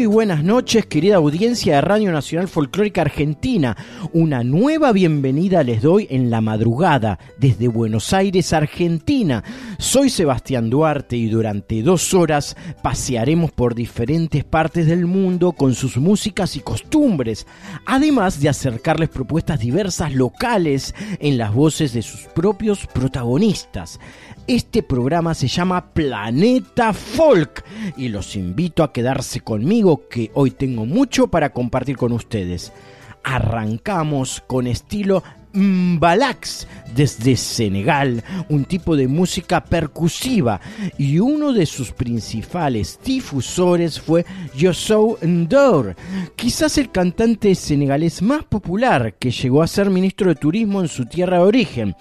muy buenas noches querida audiencia de Radio Nacional Folclórica Argentina. Una nueva bienvenida les doy en la madrugada desde Buenos Aires, Argentina. Soy Sebastián Duarte y durante dos horas pasearemos por diferentes partes del mundo con sus músicas y costumbres, además de acercarles propuestas diversas locales en las voces de sus propios protagonistas. Este programa se llama Planeta Folk y los invito a quedarse conmigo que hoy tengo mucho para compartir con ustedes. Arrancamos con estilo Mbalax desde Senegal, un tipo de música percusiva y uno de sus principales difusores fue Yossou Ndor, quizás el cantante senegalés más popular que llegó a ser ministro de Turismo en su tierra de origen.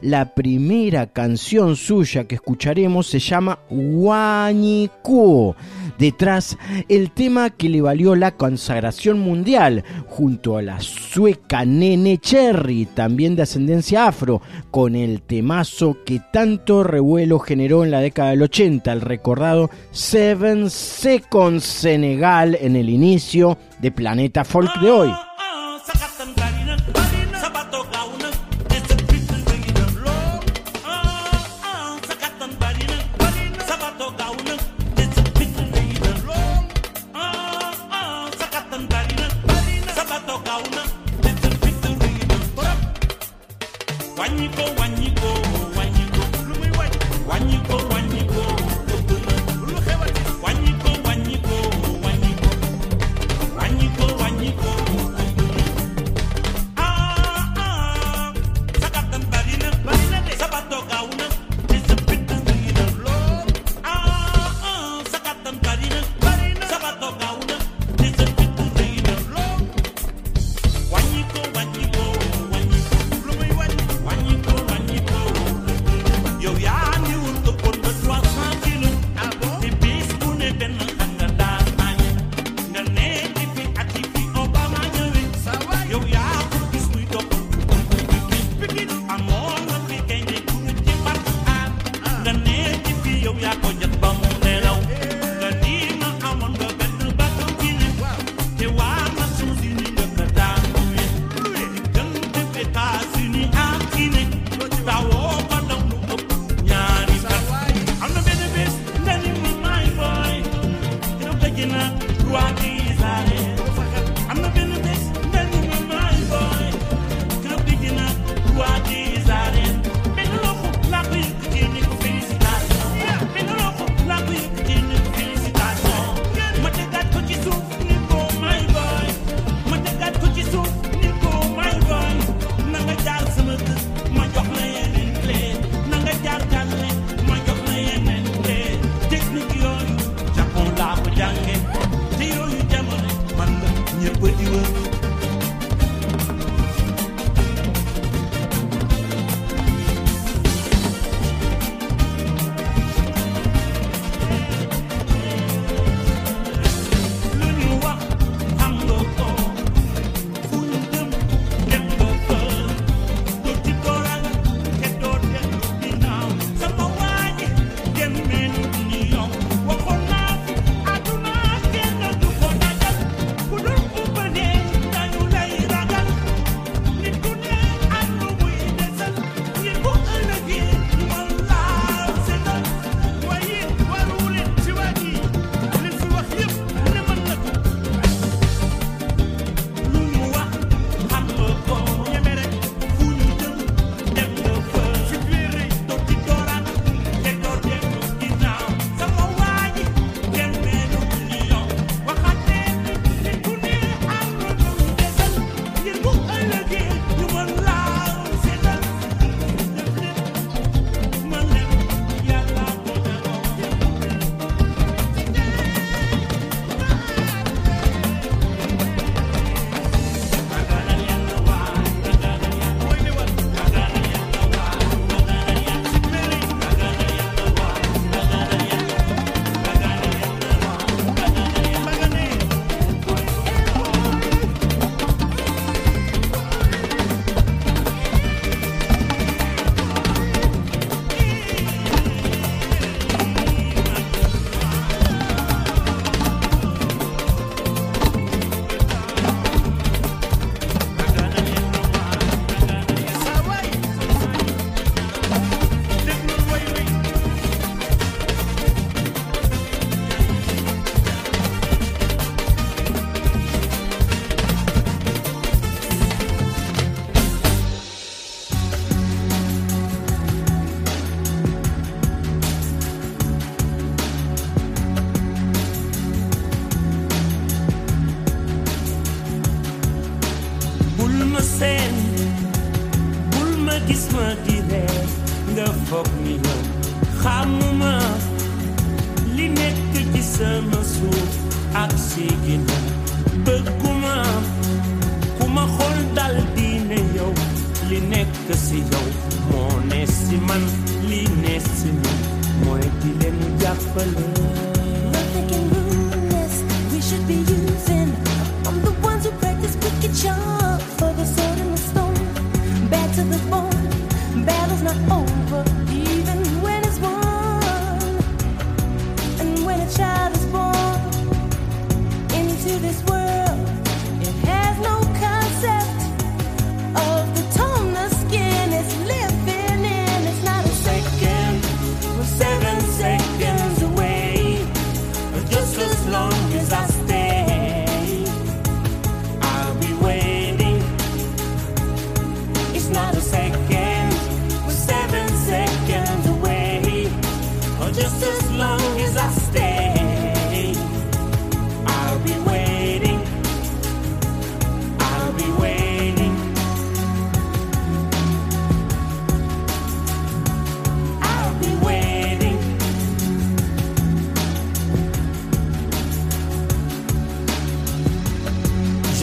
La primera canción suya que escucharemos se llama Wanyikuo. Detrás, el tema que le valió la consagración mundial, junto a la sueca Nene Cherry, también de ascendencia afro, con el temazo que tanto revuelo generó en la década del 80, el recordado Seven Seconds Senegal en el inicio de Planeta Folk de hoy.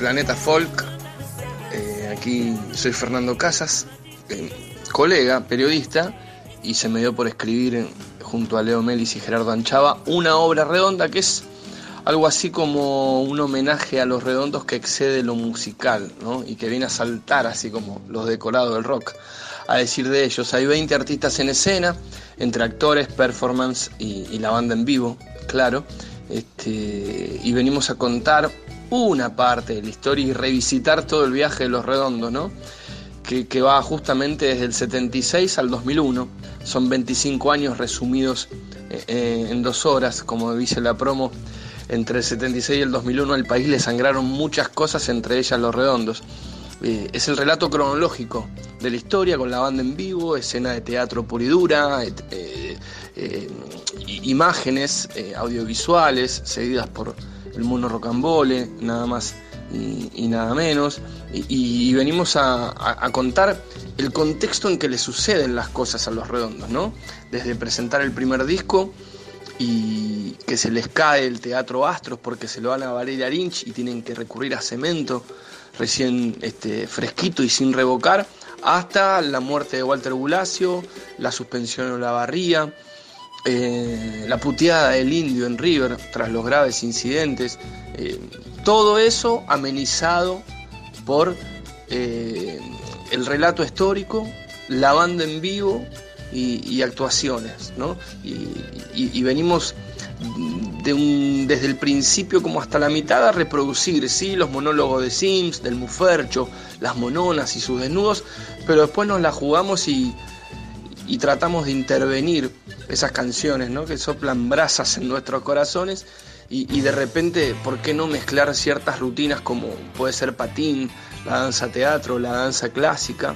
Planeta Folk, Eh, aquí soy Fernando Casas, eh, colega, periodista, y se me dio por escribir junto a Leo Melis y Gerardo Anchava una obra redonda que es algo así como un homenaje a los redondos que excede lo musical, ¿no? Y que viene a saltar así como los decorados del rock. A decir de ellos, hay 20 artistas en escena, entre actores, performance y, y la banda en vivo, claro. Este, y venimos a contar una parte de la historia y revisitar todo el viaje de los redondos, ¿no? Que, que va justamente desde el 76 al 2001. Son 25 años resumidos eh, eh, en dos horas, como dice la promo. Entre el 76 y el 2001 al país le sangraron muchas cosas, entre ellas los redondos. Eh, es el relato cronológico de la historia con la banda en vivo, escena de teatro pura y dura, imágenes audiovisuales seguidas por el mono rocambole, nada más y, nada menos. Y, venimos a contar el contexto en que le suceden las cosas a los redondos, ¿no? Desde presentar el primer disco y que se les cae el teatro Astros porque se lo van a Valeria Lynch y tienen que recurrir a cemento recién este, fresquito y sin revocar, hasta la muerte de Walter Bulacio, la suspensión en la barría, eh, la puteada del indio en River tras los graves incidentes, eh, todo eso amenizado por eh, el relato histórico, la banda en vivo y, actuaciones, ¿no? Y, y- y venimos de un- desde el principio como hasta la mitad a reproducir, sí, los monólogos de Sims, del Mufercho, las mononas y sus desnudos, pero después nos la jugamos y, y tratamos de intervenir esas canciones, ¿no? Que soplan brasas en nuestros corazones y, de repente, ¿por qué no mezclar ciertas rutinas como puede ser patín, la danza teatro, la danza clásica?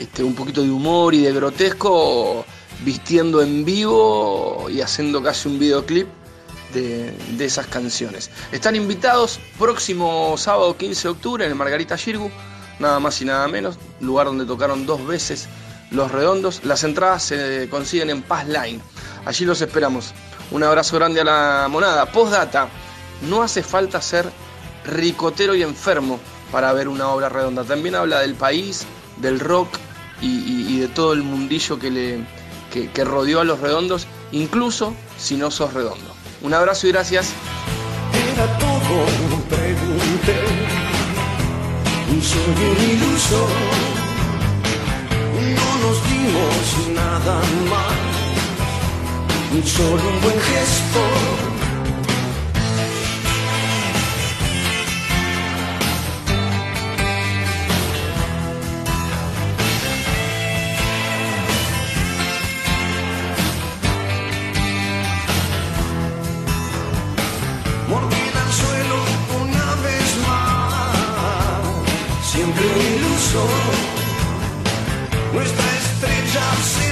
este, un poquito de humor y de grotesco, vistiendo en vivo y haciendo casi un videoclip de, de esas canciones. Están invitados próximo sábado 15 de octubre en el Margarita Girgu, nada más y nada menos, lugar donde tocaron dos veces los redondos. Las entradas se consiguen en Paz Line. Allí los esperamos. Un abrazo grande a la monada. Postdata, no hace falta ser ricotero y enfermo para ver una obra redonda. También habla del país, del rock y, de todo el mundillo que, le, rodeó a los redondos, incluso si no sos redondo. Un abrazo y gracias. Iluso. No nos dimos nada más, solo un buen gesto. Mordida al suelo una vez más, siempre un iluso. Nuestra estrella se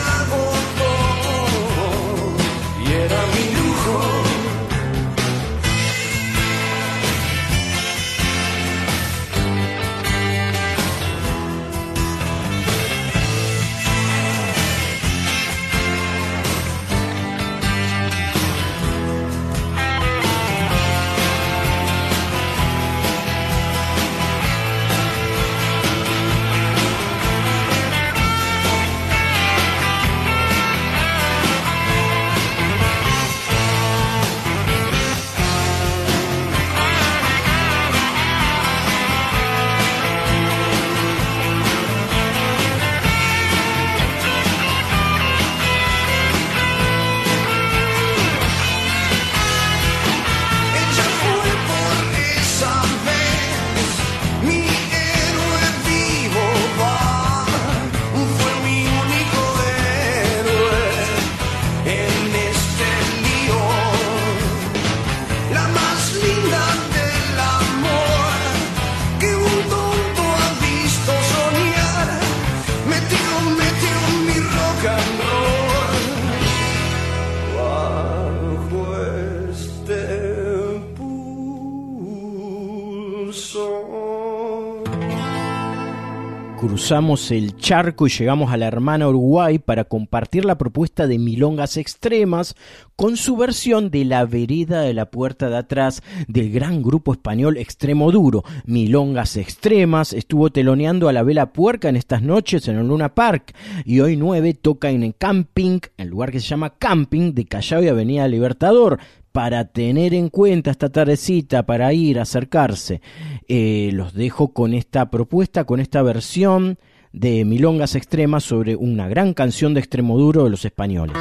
Cruzamos el charco y llegamos a la hermana Uruguay para compartir la propuesta de Milongas Extremas con su versión de La Vereda de la Puerta de Atrás del gran grupo español Extremo Duro. Milongas Extremas estuvo teloneando a la Vela Puerca en estas noches en el Luna Park y hoy 9 toca en el Camping, el lugar que se llama Camping de Callao y Avenida Libertador para tener en cuenta esta tardecita, para ir a acercarse. Eh, los dejo con esta propuesta, con esta versión de Milongas Extremas sobre una gran canción de Extremoduro de los españoles.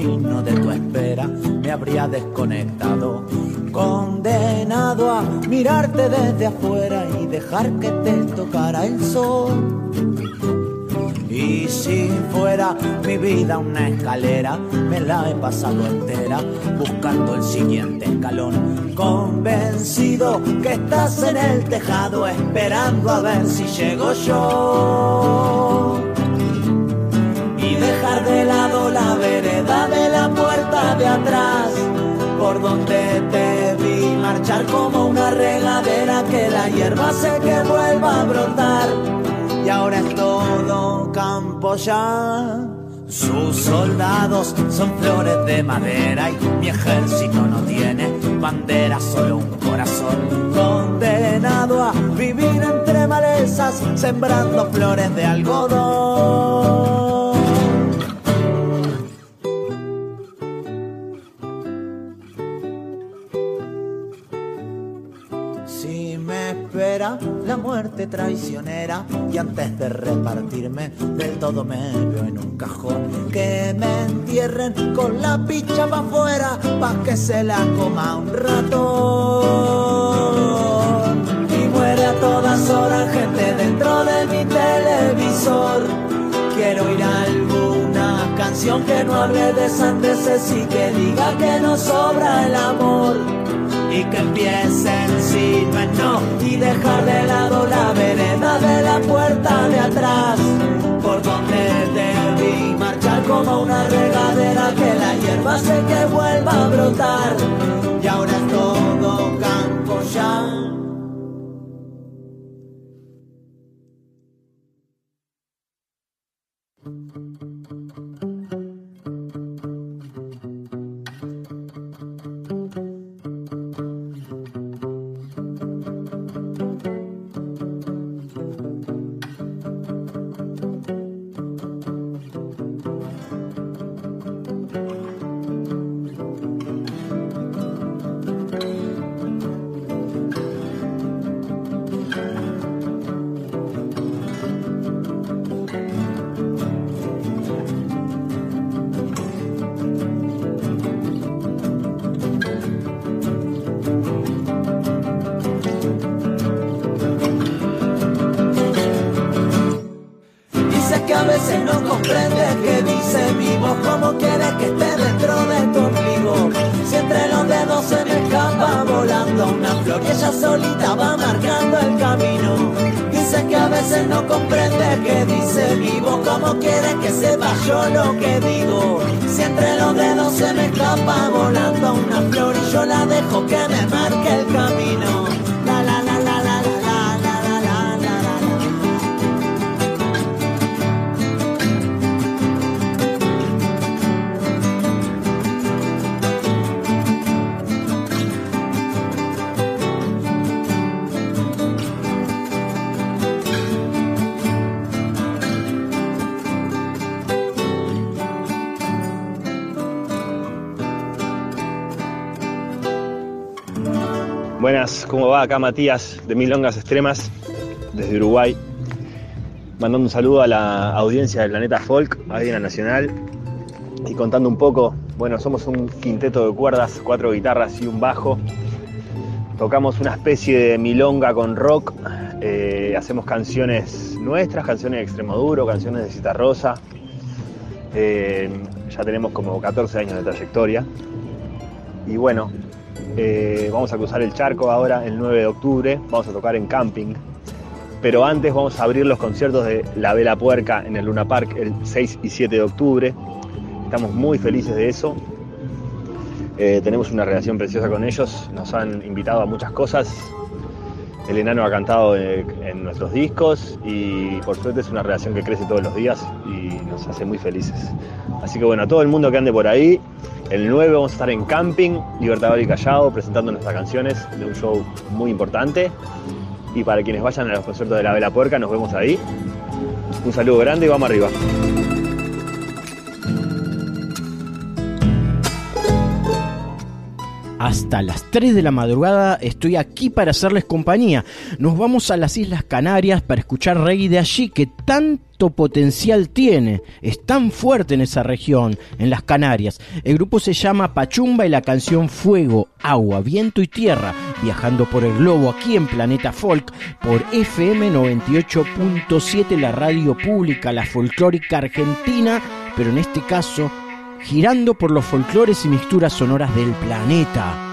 Camino de tu espera, me habría desconectado, condenado a mirarte desde afuera y dejar que te tocara el sol. Y si fuera mi vida una escalera, me la he pasado entera buscando el siguiente escalón. Convencido que estás en el tejado esperando a ver si llego yo. Y dejar de la de atrás, por donde te vi marchar como una regadera que la hierba hace que vuelva a brotar y ahora es todo campo ya. Sus soldados son flores de madera y mi ejército no tiene bandera, solo un corazón condenado a vivir entre malezas, sembrando flores de algodón. Traicionera y antes de repartirme del todo me veo en un cajón. Que me entierren con la picha pa' afuera pa' que se la coma un ratón. Y muere a todas horas gente dentro de mi televisor. Quiero ir alguna canción que no hable de sandeces y que diga que no sobra el amor y que empiecen sin no y dejar de lado la vereda de la puerta de atrás por donde vi marchar como una regadera que la hierba hace que vuelva a brotar. Y ahora es todo campo ya solita va marcando el camino. Dice que a veces no comprende que dice mi voz como quiere que sepa yo lo que digo. Si entre los dedos se me escapa volando una flor y yo la dejo que me marque el camino. ¿Cómo va? Acá Matías de Milongas Extremas, desde Uruguay. Mandando un saludo a la audiencia del Planeta Folk, ahí en la Nacional. Y contando un poco, bueno, somos un quinteto de cuerdas, cuatro guitarras y un bajo. Tocamos una especie de milonga con rock. eh, hacemos canciones nuestras, canciones de Extremoduro, canciones de Cita Rosa. Eh, ya tenemos como 14 años de trayectoria. Y bueno, eh, vamos a cruzar el charco ahora el 9 de octubre, vamos a tocar en camping. Pero antes vamos a abrir los conciertos de La Vela Puerca en el Luna Park el 6 y 7 de octubre. Estamos muy felices de eso. Eh, tenemos una relación preciosa con ellos, nos han invitado a muchas cosas. El enano ha cantado eh, en nuestros discos y por suerte es una relación que crece todos los días y nos hace muy felices. Así que bueno, a todo el mundo que ande por ahí, el 9 vamos a estar en Camping, Libertador y Callao, presentando nuestras canciones de un show muy importante. Y para quienes vayan a los conciertos de la Vela Puerca, nos vemos ahí. Un saludo grande y vamos arriba. Hasta las 3 de la madrugada estoy aquí para hacerles compañía. Nos vamos a las Islas Canarias para escuchar reggae de allí que tanto potencial tiene. Es tan fuerte en esa región, en las Canarias. El grupo se llama Pachumba y la canción Fuego, Agua, Viento y Tierra, viajando por el globo aquí en Planeta Folk por FM 98.7, la radio pública, la folclórica argentina, pero en este caso girando por los folclores y mixturas sonoras del planeta.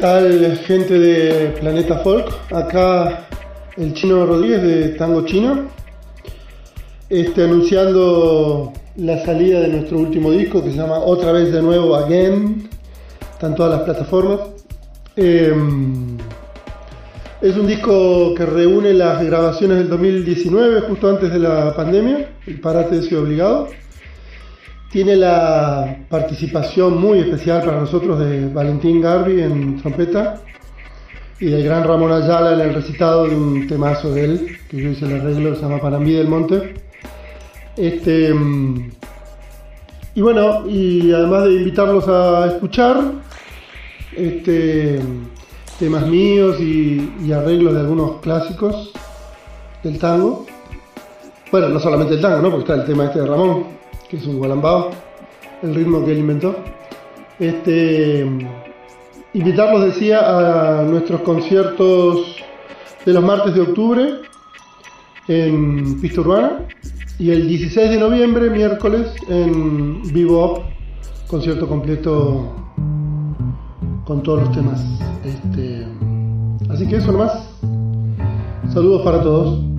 Tal gente de Planeta Folk? Acá el chino Rodríguez de Tango Chino, este, anunciando la salida de nuestro último disco que se llama Otra vez de nuevo Again, está en todas las plataformas. Eh, es un disco que reúne las grabaciones del 2019, justo antes de la pandemia, el parate de Obligado. Tiene la participación muy especial para nosotros de Valentín Garbi en trompeta y del gran Ramón Ayala en el recitado de un temazo de él, que yo hice el arreglo, se llama Panambí del Monte. Este, mm, y bueno, y además de invitarlos a escuchar este, temas míos y, y arreglos de algunos clásicos del tango. Bueno, no solamente el tango, ¿no? Porque está el tema este de Ramón, que es un gualambao, el ritmo que él inventó. Este, invitarlos, decía, a nuestros conciertos de los martes de octubre en Pista Urbana y el 16 de noviembre, miércoles, en Vivo Up, concierto completo con todos los temas. Este, así que eso nomás. Saludos para todos.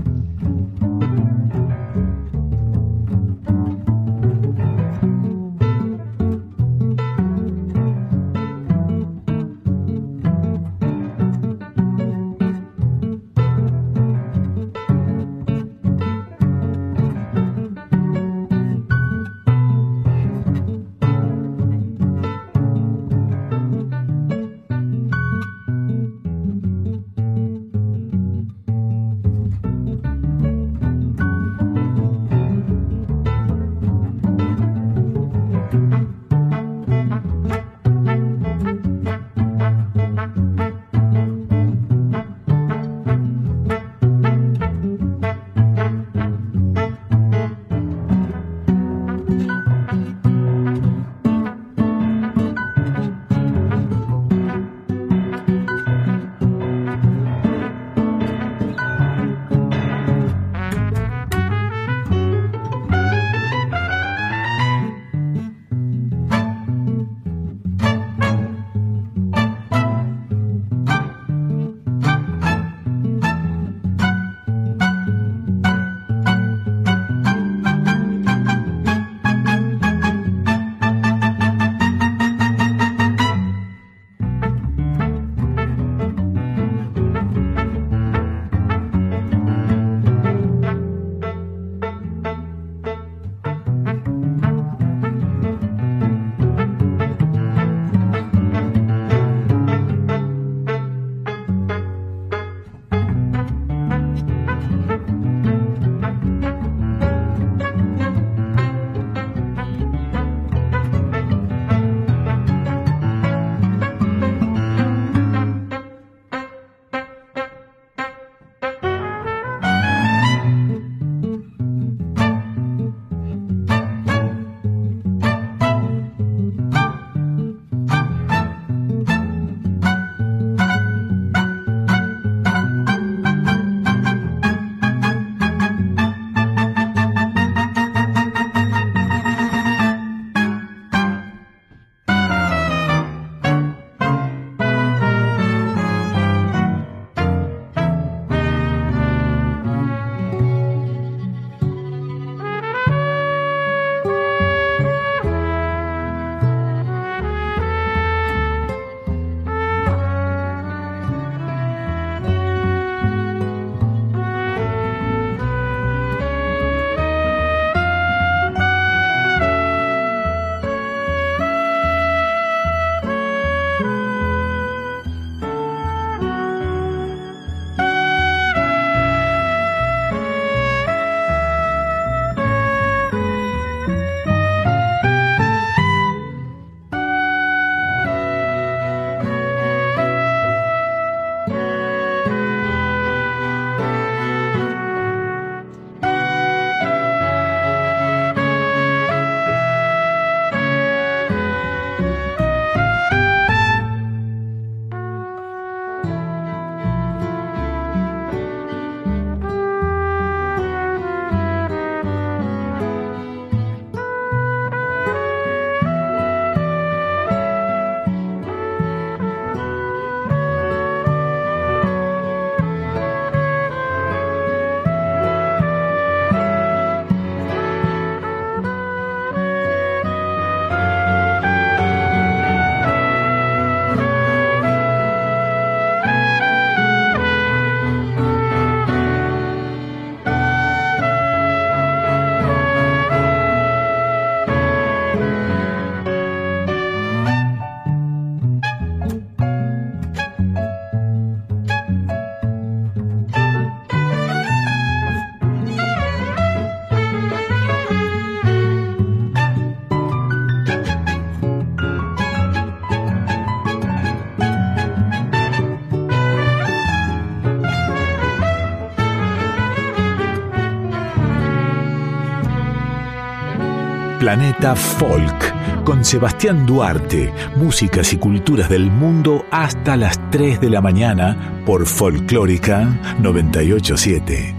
Planeta Folk con Sebastián Duarte, músicas y culturas del mundo hasta las 3 de la mañana por Folclórica 987.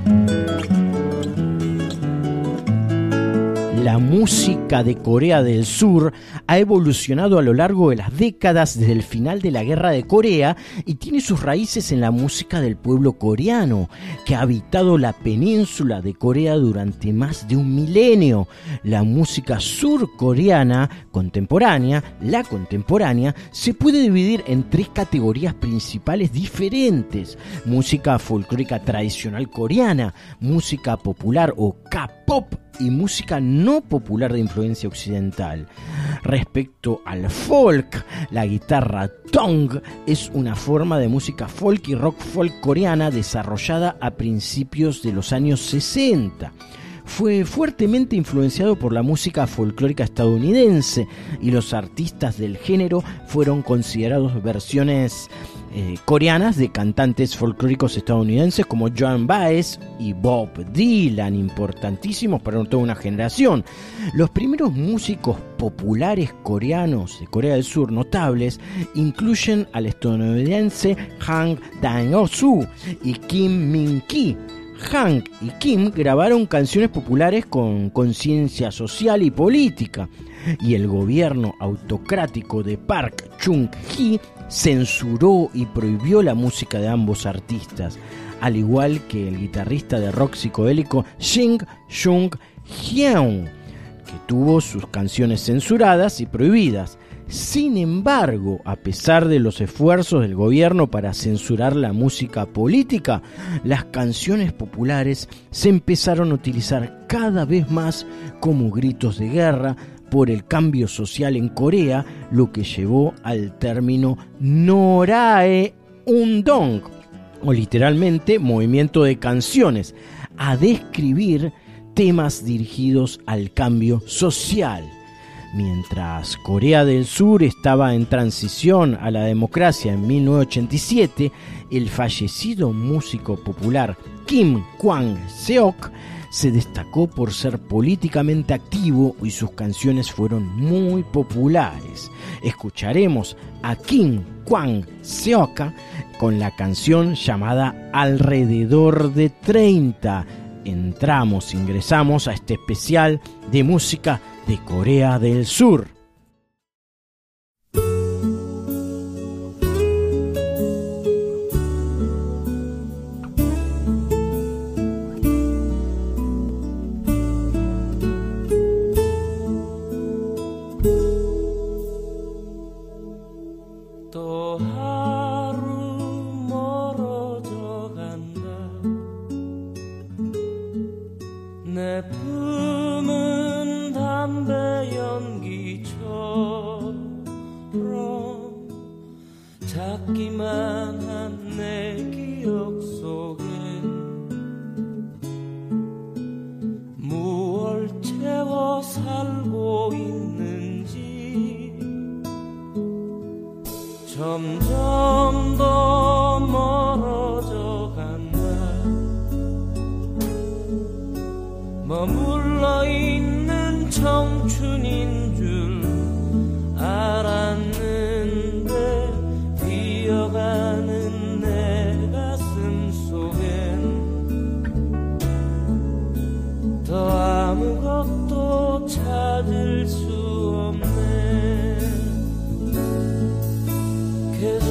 La música de Corea del Sur ha evolucionado a lo largo de las décadas desde el final de la Guerra de Corea y tiene sus raíces en la música del pueblo coreano, que ha habitado la península de Corea durante más de un milenio. La música surcoreana contemporánea, la contemporánea, se puede dividir en tres categorías principales diferentes. Música folclórica tradicional coreana, música popular o K-pop y música no popular de influencia occidental. Respecto al folk, la guitarra tong es una forma de música folk y rock folk coreana desarrollada a principios de los años 60 fue fuertemente influenciado por la música folclórica estadounidense y los artistas del género fueron considerados versiones eh, coreanas de cantantes folclóricos estadounidenses como Joan Baez y Bob Dylan, importantísimos para toda una generación. Los primeros músicos populares coreanos de Corea del Sur notables incluyen al estadounidense Hang Dang-soo y Kim Min-ki. Hank y Kim grabaron canciones populares con conciencia social y política, y el gobierno autocrático de Park Chung-hee censuró y prohibió la música de ambos artistas, Sin embargo, a pesar de los esfuerzos del gobierno para censurar la música política, las canciones populares se empezaron a utilizar cada vez más como gritos de guerra por el cambio social en Corea, lo que llevó al término Norae Undong, o literalmente movimiento de canciones, a describir temas dirigidos al cambio social. Mientras Corea del Sur estaba en transición a la democracia en 1987, el fallecido músico popular Kim Kwang-seok se destacó por ser políticamente activo y sus canciones fueron muy populares. Escucharemos a Kim Kwang-seok con la canción llamada Alrededor de 30. Entramos, ingresamos a este especial de música de Corea del Sur. his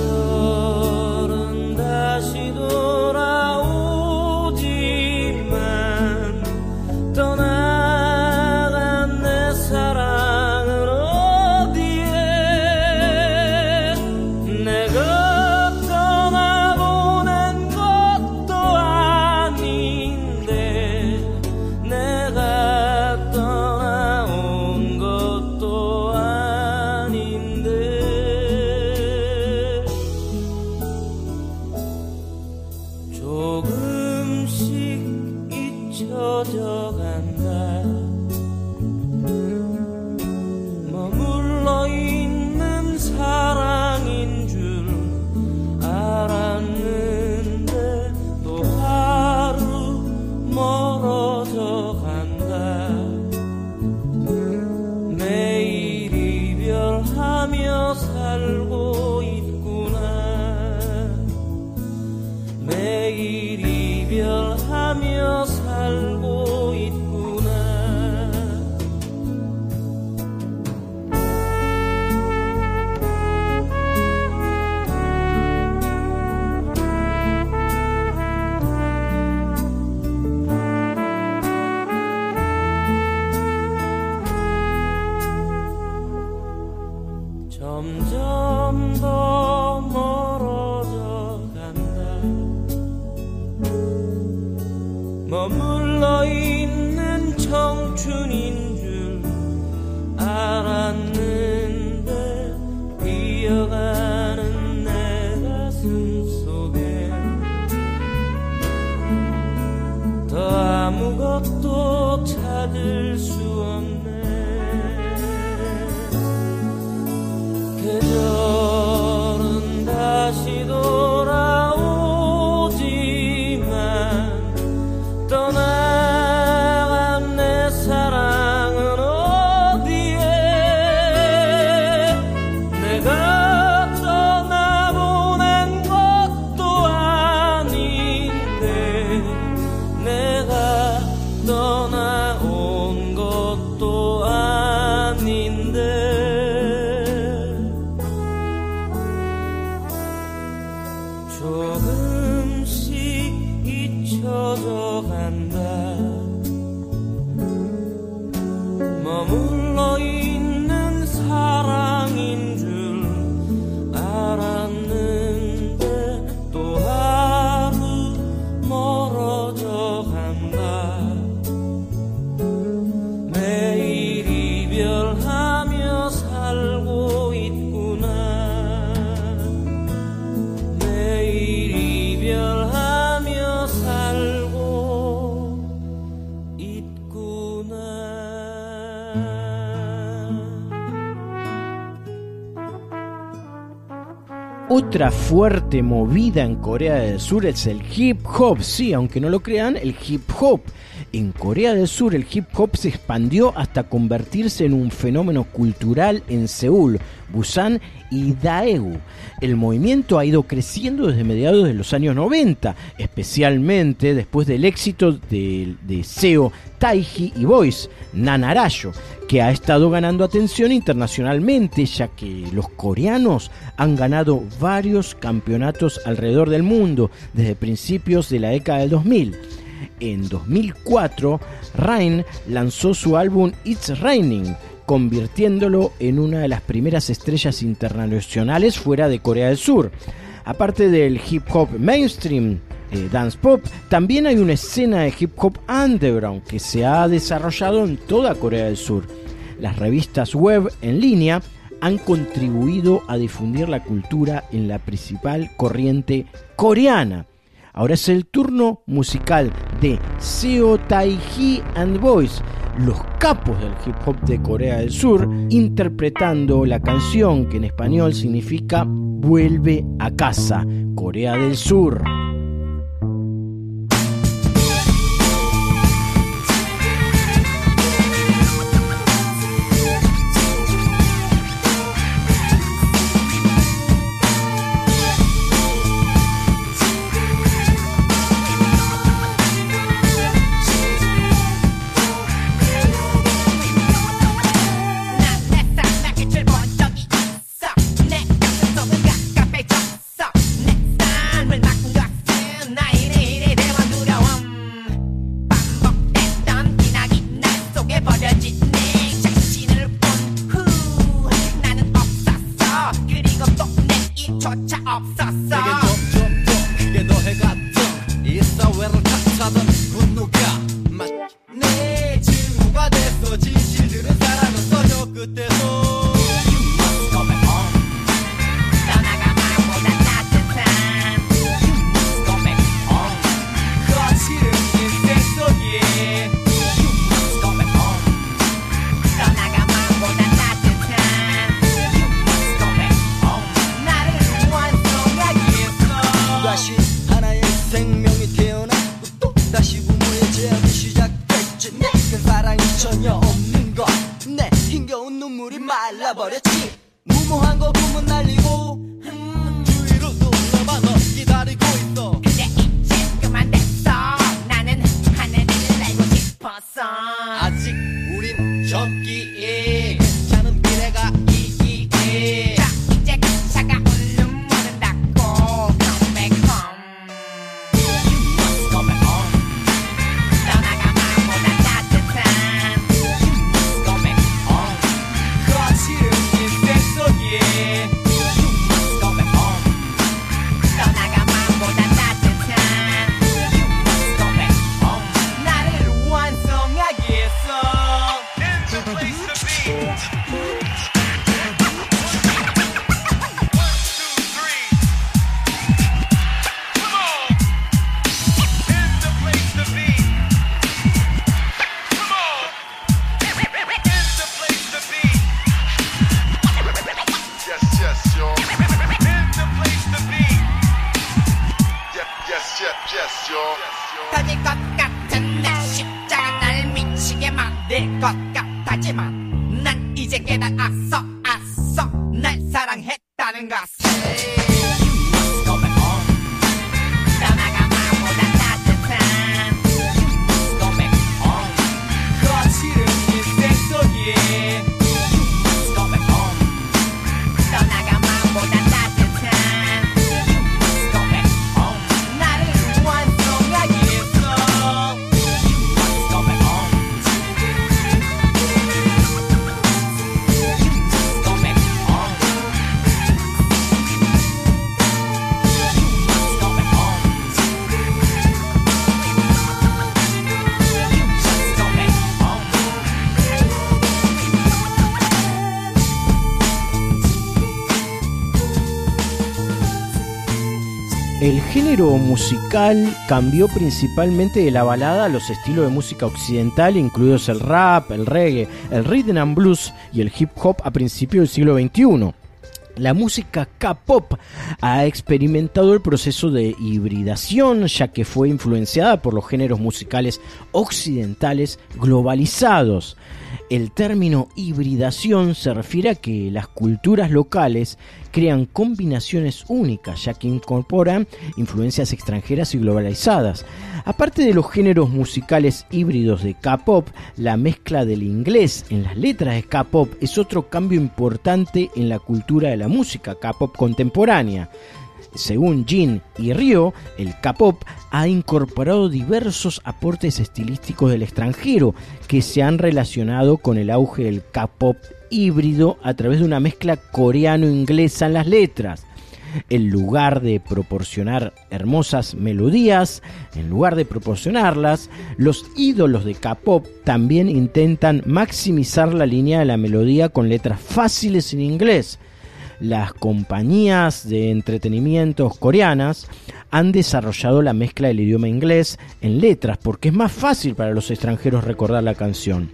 otra fuerte movida en Corea del Sur es el hip hop. Sí, aunque no lo crean, el hip hop. En Corea del Sur el hip hop se expandió hasta convertirse en un fenómeno cultural en Seúl, Busan y Daegu. El movimiento ha ido creciendo desde mediados de los años 90, especialmente después del éxito de, de Seo, Taiji y Boys, Nanarayo, que ha estado ganando atención internacionalmente, ya que los coreanos han ganado varios campeonatos alrededor del mundo desde principios de la década del 2000. En 2004, Rain lanzó su álbum It's Raining, convirtiéndolo en una de las primeras estrellas internacionales fuera de Corea del Sur. Aparte del hip hop mainstream, eh, dance pop, también hay una escena de hip hop underground que se ha desarrollado en toda Corea del Sur. Las revistas web en línea han contribuido a difundir la cultura en la principal corriente coreana. Ahora es el turno musical de Seo Taiji and Boys, los capos del hip hop de Corea del Sur, interpretando la canción que en español significa Vuelve a casa, Corea del Sur. Musical cambió principalmente de la balada a los estilos de música occidental, incluidos el rap, el reggae, el rhythm and blues y el hip hop a principios del siglo XXI. La música K-pop ha experimentado el proceso de hibridación, ya que fue influenciada por los géneros musicales occidentales globalizados. El término hibridación se refiere a que las culturas locales crean combinaciones únicas, ya que incorporan influencias extranjeras y globalizadas. Aparte de los géneros musicales híbridos de K-pop, la mezcla del inglés en las letras de K-pop es otro cambio importante en la cultura de la música K-pop contemporánea. Según Jin y Ryo, el K-pop ha incorporado diversos aportes estilísticos del extranjero que se han relacionado con el auge del K-pop híbrido a través de una mezcla coreano-inglesa en las letras. En lugar de proporcionar hermosas melodías, en lugar de proporcionarlas, los ídolos de K-pop también intentan maximizar la línea de la melodía con letras fáciles en inglés las compañías de entretenimientos coreanas han desarrollado la mezcla del idioma inglés en letras porque es más fácil para los extranjeros recordar la canción.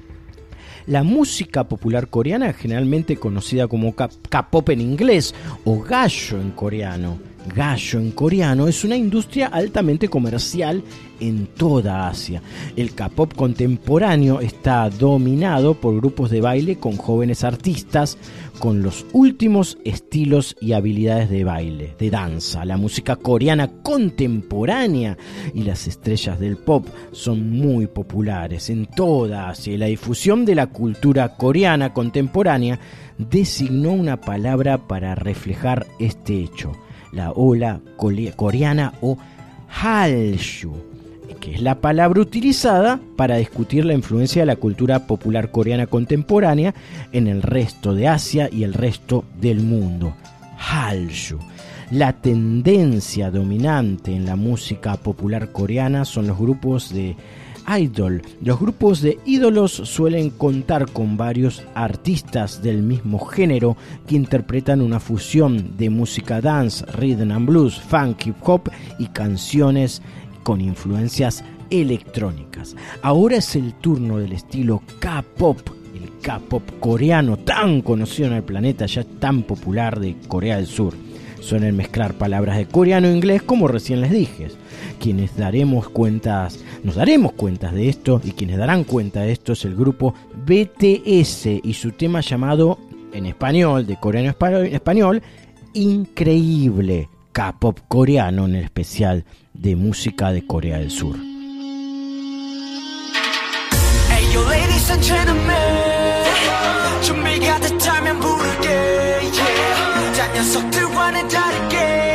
La música popular coreana, generalmente conocida como K-pop en inglés o gallo en coreano, gallo en coreano es una industria altamente comercial en toda Asia. El K-pop contemporáneo está dominado por grupos de baile con jóvenes artistas con los últimos estilos y habilidades de baile, de danza. La música coreana contemporánea y las estrellas del pop son muy populares en toda Asia y la difusión de la cultura coreana contemporánea designó una palabra para reflejar este hecho, la ola coreana o Hallyu que es la palabra utilizada para discutir la influencia de la cultura popular coreana contemporánea en el resto de Asia y el resto del mundo. Hallyu. La tendencia dominante en la música popular coreana son los grupos de idol. Los grupos de ídolos suelen contar con varios artistas del mismo género que interpretan una fusión de música dance, rhythm and blues, funk, hip hop y canciones con influencias electrónicas. Ahora es el turno del estilo K-pop, el K-pop coreano tan conocido en el planeta, ya tan popular de Corea del Sur. Suelen mezclar palabras de coreano e inglés como recién les dije. Quienes daremos cuentas, nos daremos cuentas de esto y quienes darán cuenta de esto es el grupo BTS y su tema llamado en español, de coreano a español, increíble. K-pop coreano en el especial de música de Corea del Sur. Hey yo ladies and gentlemen 준비가 됐다면 부를게 yeah. 자 녀석들과는 다르게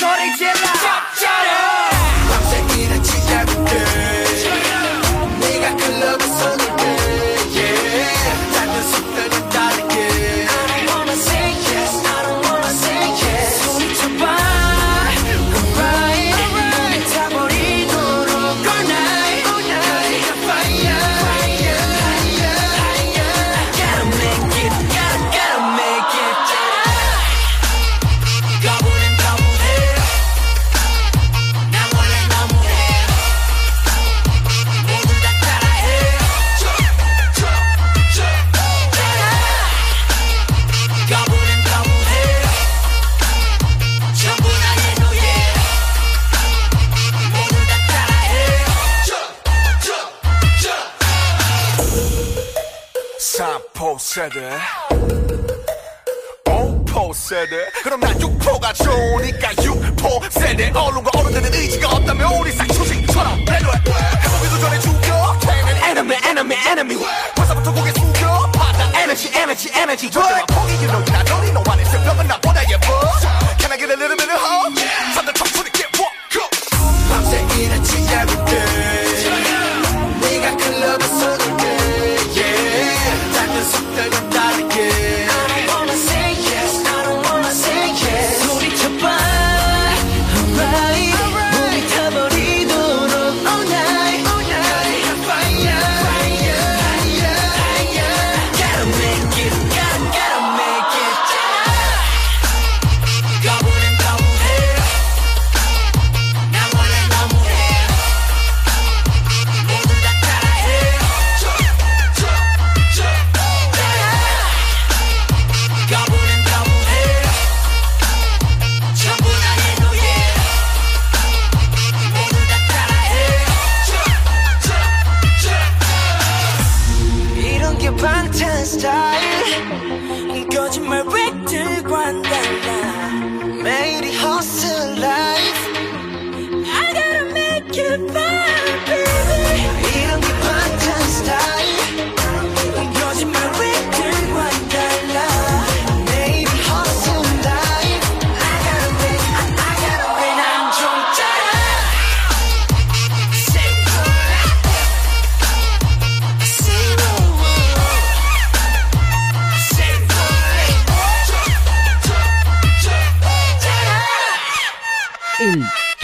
더 크게 소리 질러 세대 오포 세대? 그럼 난 육포가 좋으니까 육포 세대. 언론과 어른들은 의지가 없다면 우리 싹초식처럼 배려해 해보기도 전에 죽여. 걔는 enemy enemy enemy. 벌써부터 고개 숙여. 받아 에너지 에너지 에너지 절대로 포기 you know 나 너니 너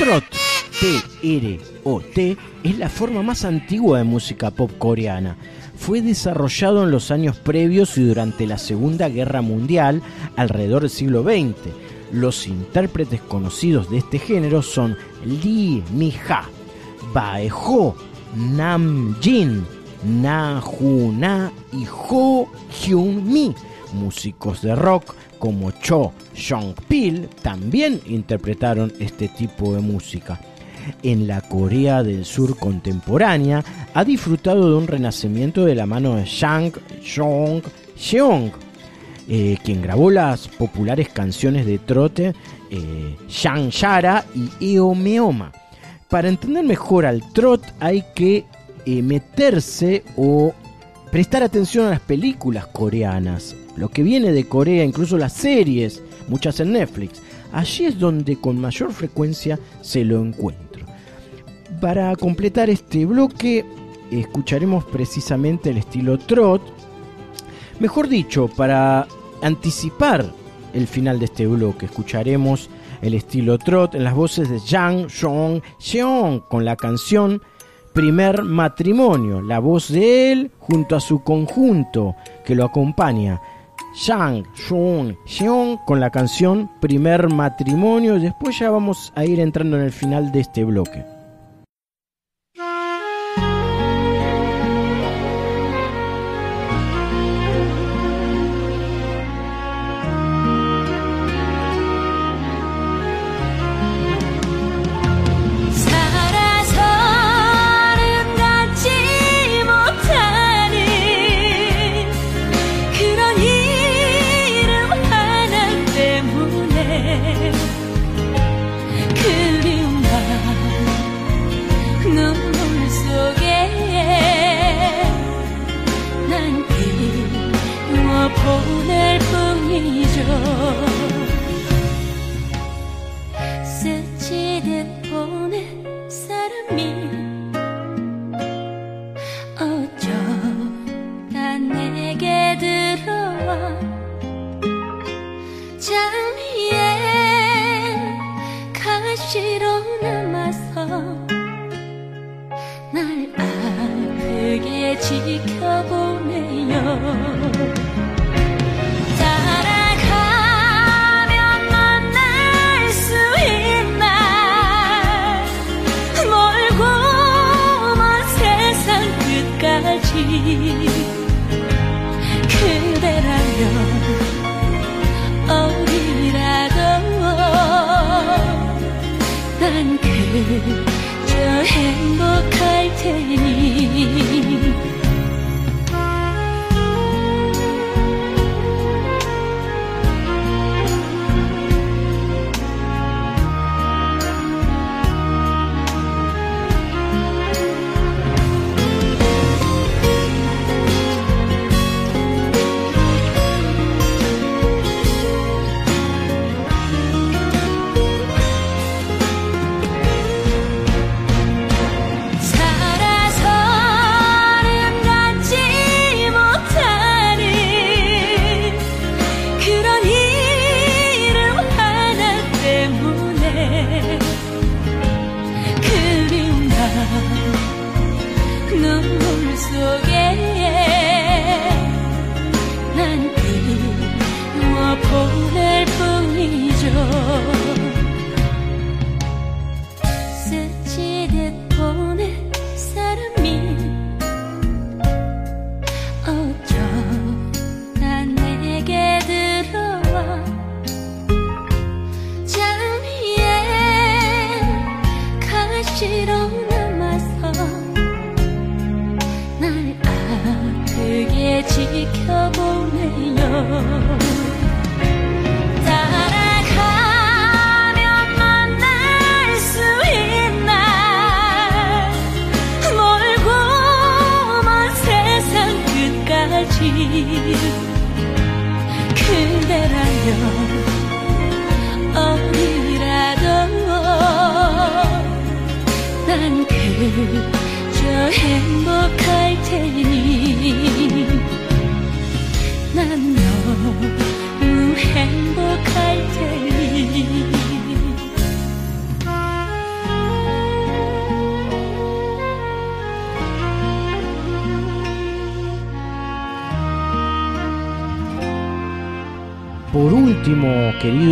trot, es la forma más antigua de música pop coreana. Fue desarrollado en los años previos y durante la Segunda Guerra Mundial, alrededor del siglo XX. Los intérpretes conocidos de este género son Lee Mi-ha, Bae-ho, Nam Jin, Na Hu-na y Ho Hyun-mi. Músicos de rock como Cho Jong-pil también interpretaron este tipo de música. En la Corea del Sur contemporánea ha disfrutado de un renacimiento de la mano de Shang Jong Seong, eh, quien grabó las populares canciones de trote eh, Shang Shara y Eo Meoma. Para entender mejor al trot hay que eh, meterse o prestar atención a las películas coreanas, lo que viene de Corea, incluso las series, muchas en Netflix. Allí es donde con mayor frecuencia se lo encuentro. Para completar este bloque, escucharemos precisamente el estilo trot. Mejor dicho, para anticipar el final de este bloque, escucharemos el estilo trot en las voces de Jang Jong Seong con la canción Primer Matrimonio, la voz de él junto a su conjunto que lo acompaña. Shang Jong Seong con la canción Primer Matrimonio. Después ya vamos a ir entrando en el final de este bloque.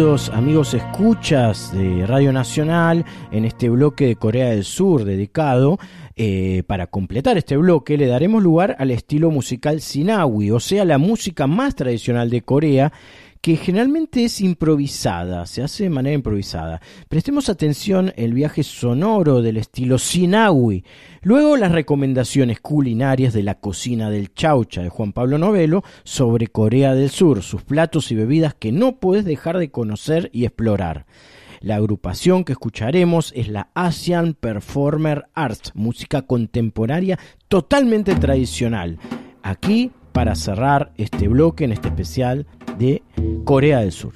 Amigos escuchas de Radio Nacional, en este bloque de Corea del Sur dedicado, eh, para completar este bloque le daremos lugar al estilo musical sinawi, o sea, la música más tradicional de Corea, que generalmente es improvisada, se hace de manera improvisada. Prestemos atención el viaje sonoro del estilo sinawi, luego las recomendaciones culinarias de la cocina del chaucha de Juan Pablo Novelo sobre Corea del Sur, sus platos y bebidas que no puedes dejar de conocer y explorar. La agrupación que escucharemos es la Asian Performer Arts, música contemporánea totalmente tradicional. Aquí para cerrar este bloque en este especial de Corea del Sur.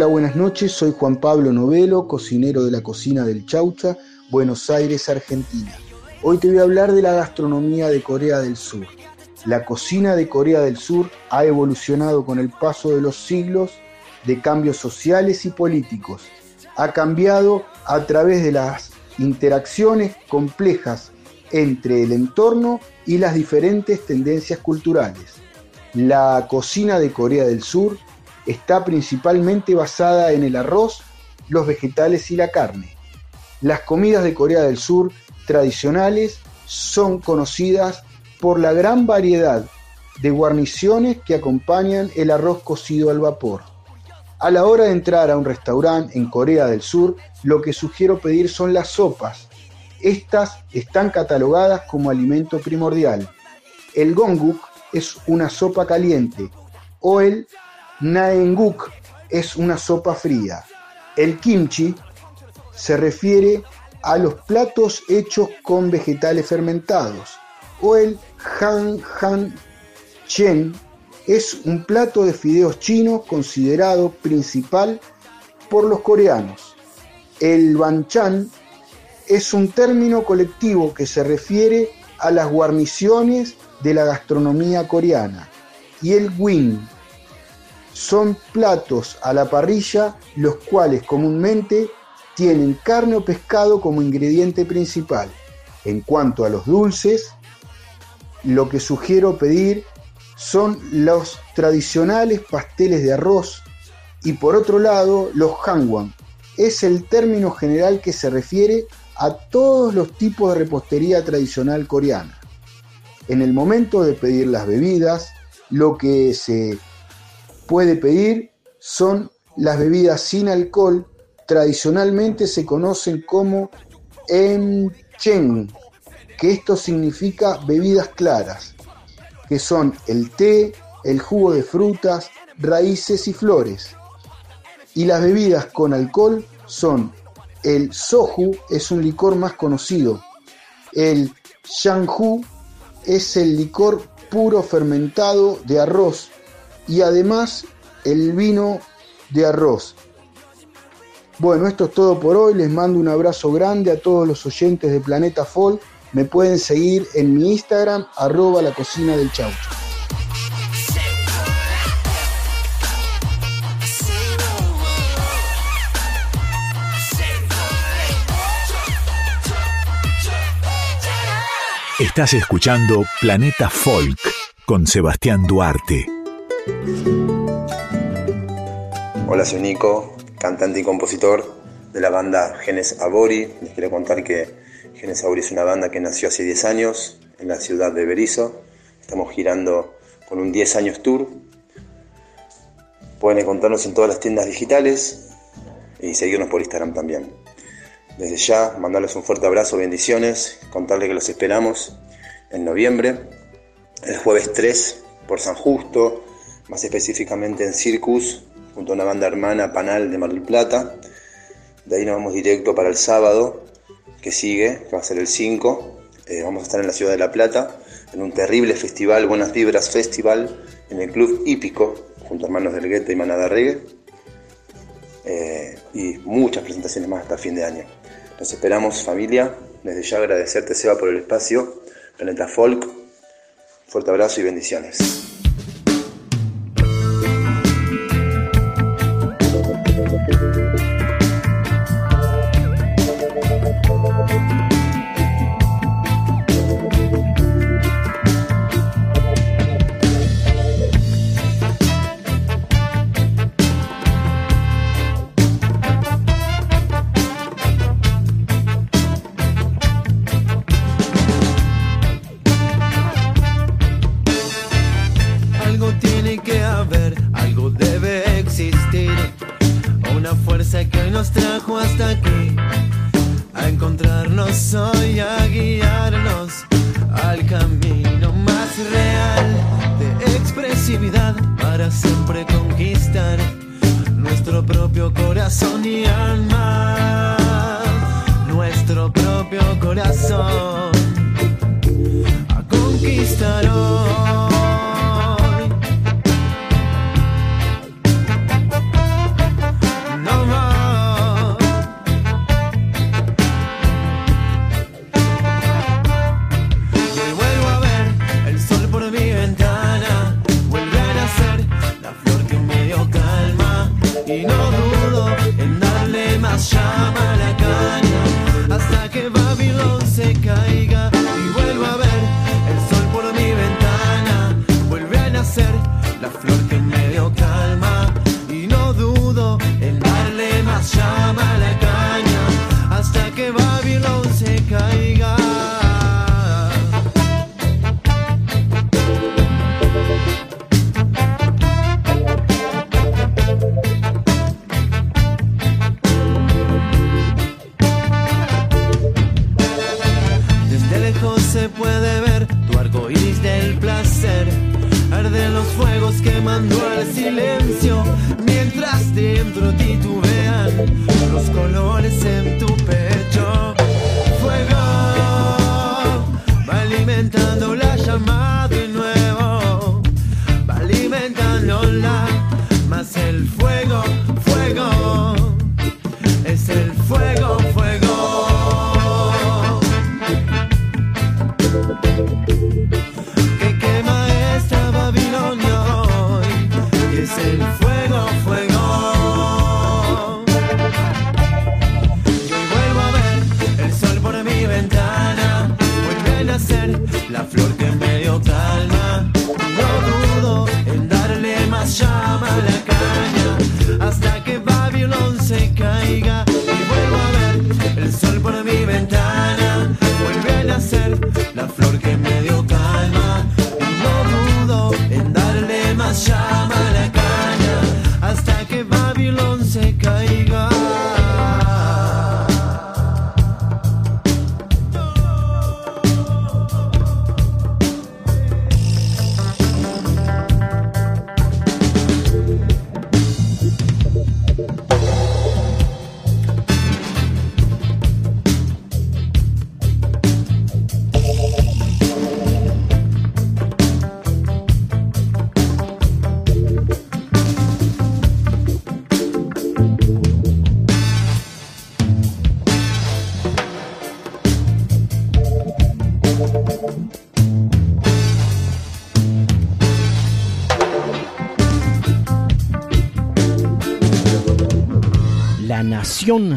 Hola, buenas noches. Soy Juan Pablo Novelo, cocinero de la cocina del Chaucha, Buenos Aires, Argentina. Hoy te voy a hablar de la gastronomía de Corea del Sur. La cocina de Corea del Sur ha evolucionado con el paso de los siglos de cambios sociales y políticos. Ha cambiado a través de las interacciones complejas entre el entorno y las diferentes tendencias culturales. La cocina de Corea del Sur está principalmente basada en el arroz, los vegetales y la carne. Las comidas de Corea del Sur tradicionales son conocidas por la gran variedad de guarniciones que acompañan el arroz cocido al vapor. A la hora de entrar a un restaurante en Corea del Sur, lo que sugiero pedir son las sopas. Estas están catalogadas como alimento primordial. El gonguk es una sopa caliente o el naenguk es una sopa fría. El kimchi se refiere a los platos hechos con vegetales fermentados o el han chen es un plato de fideos chinos considerado principal por los coreanos. El banchan es un término colectivo que se refiere a las guarniciones de la gastronomía coreana. Y el win son platos a la parrilla los cuales comúnmente tienen carne o pescado como ingrediente principal. En cuanto a los dulces, lo que sugiero pedir son los tradicionales pasteles de arroz y por otro lado los hangwon. Es el término general que se refiere a todos los tipos de repostería tradicional coreana. En el momento de pedir las bebidas, lo que se puede pedir son las bebidas sin alcohol, tradicionalmente se conocen como emchen, que esto significa bebidas claras, que son el té, el jugo de frutas, raíces y flores. Y las bebidas con alcohol son el soju, es un licor más conocido, el shanghu es el licor puro fermentado de arroz y además el vino de arroz. Bueno, esto es todo por hoy. Les mando un abrazo grande a todos los oyentes de Planeta Folk. Me pueden seguir en mi Instagram, arroba la cocina del chaucho. Estás escuchando Planeta Folk con Sebastián Duarte. Hola, soy Nico, cantante y compositor de la banda Genes Abori. Les quiero contar que Genes Abori es una banda que nació hace 10 años en la ciudad de Berizo. Estamos girando con un 10 años tour. Pueden encontrarnos en todas las tiendas digitales y seguirnos por Instagram también. Desde ya, mandarles un fuerte abrazo, bendiciones, contarles que los esperamos en noviembre, el jueves 3 por San Justo, más específicamente en Circus, junto a una banda hermana Panal de Mar del Plata. De ahí nos vamos directo para el sábado, que sigue, que va a ser el 5. Eh, vamos a estar en la ciudad de La Plata, en un terrible festival, Buenas Vibras Festival, en el Club Hípico, junto a Hermanos del Gueto y Manada Reggae. Eh, y muchas presentaciones más hasta fin de año. Los esperamos familia, desde ya agradecerte Seba por el espacio, Planeta Folk, fuerte abrazo y bendiciones.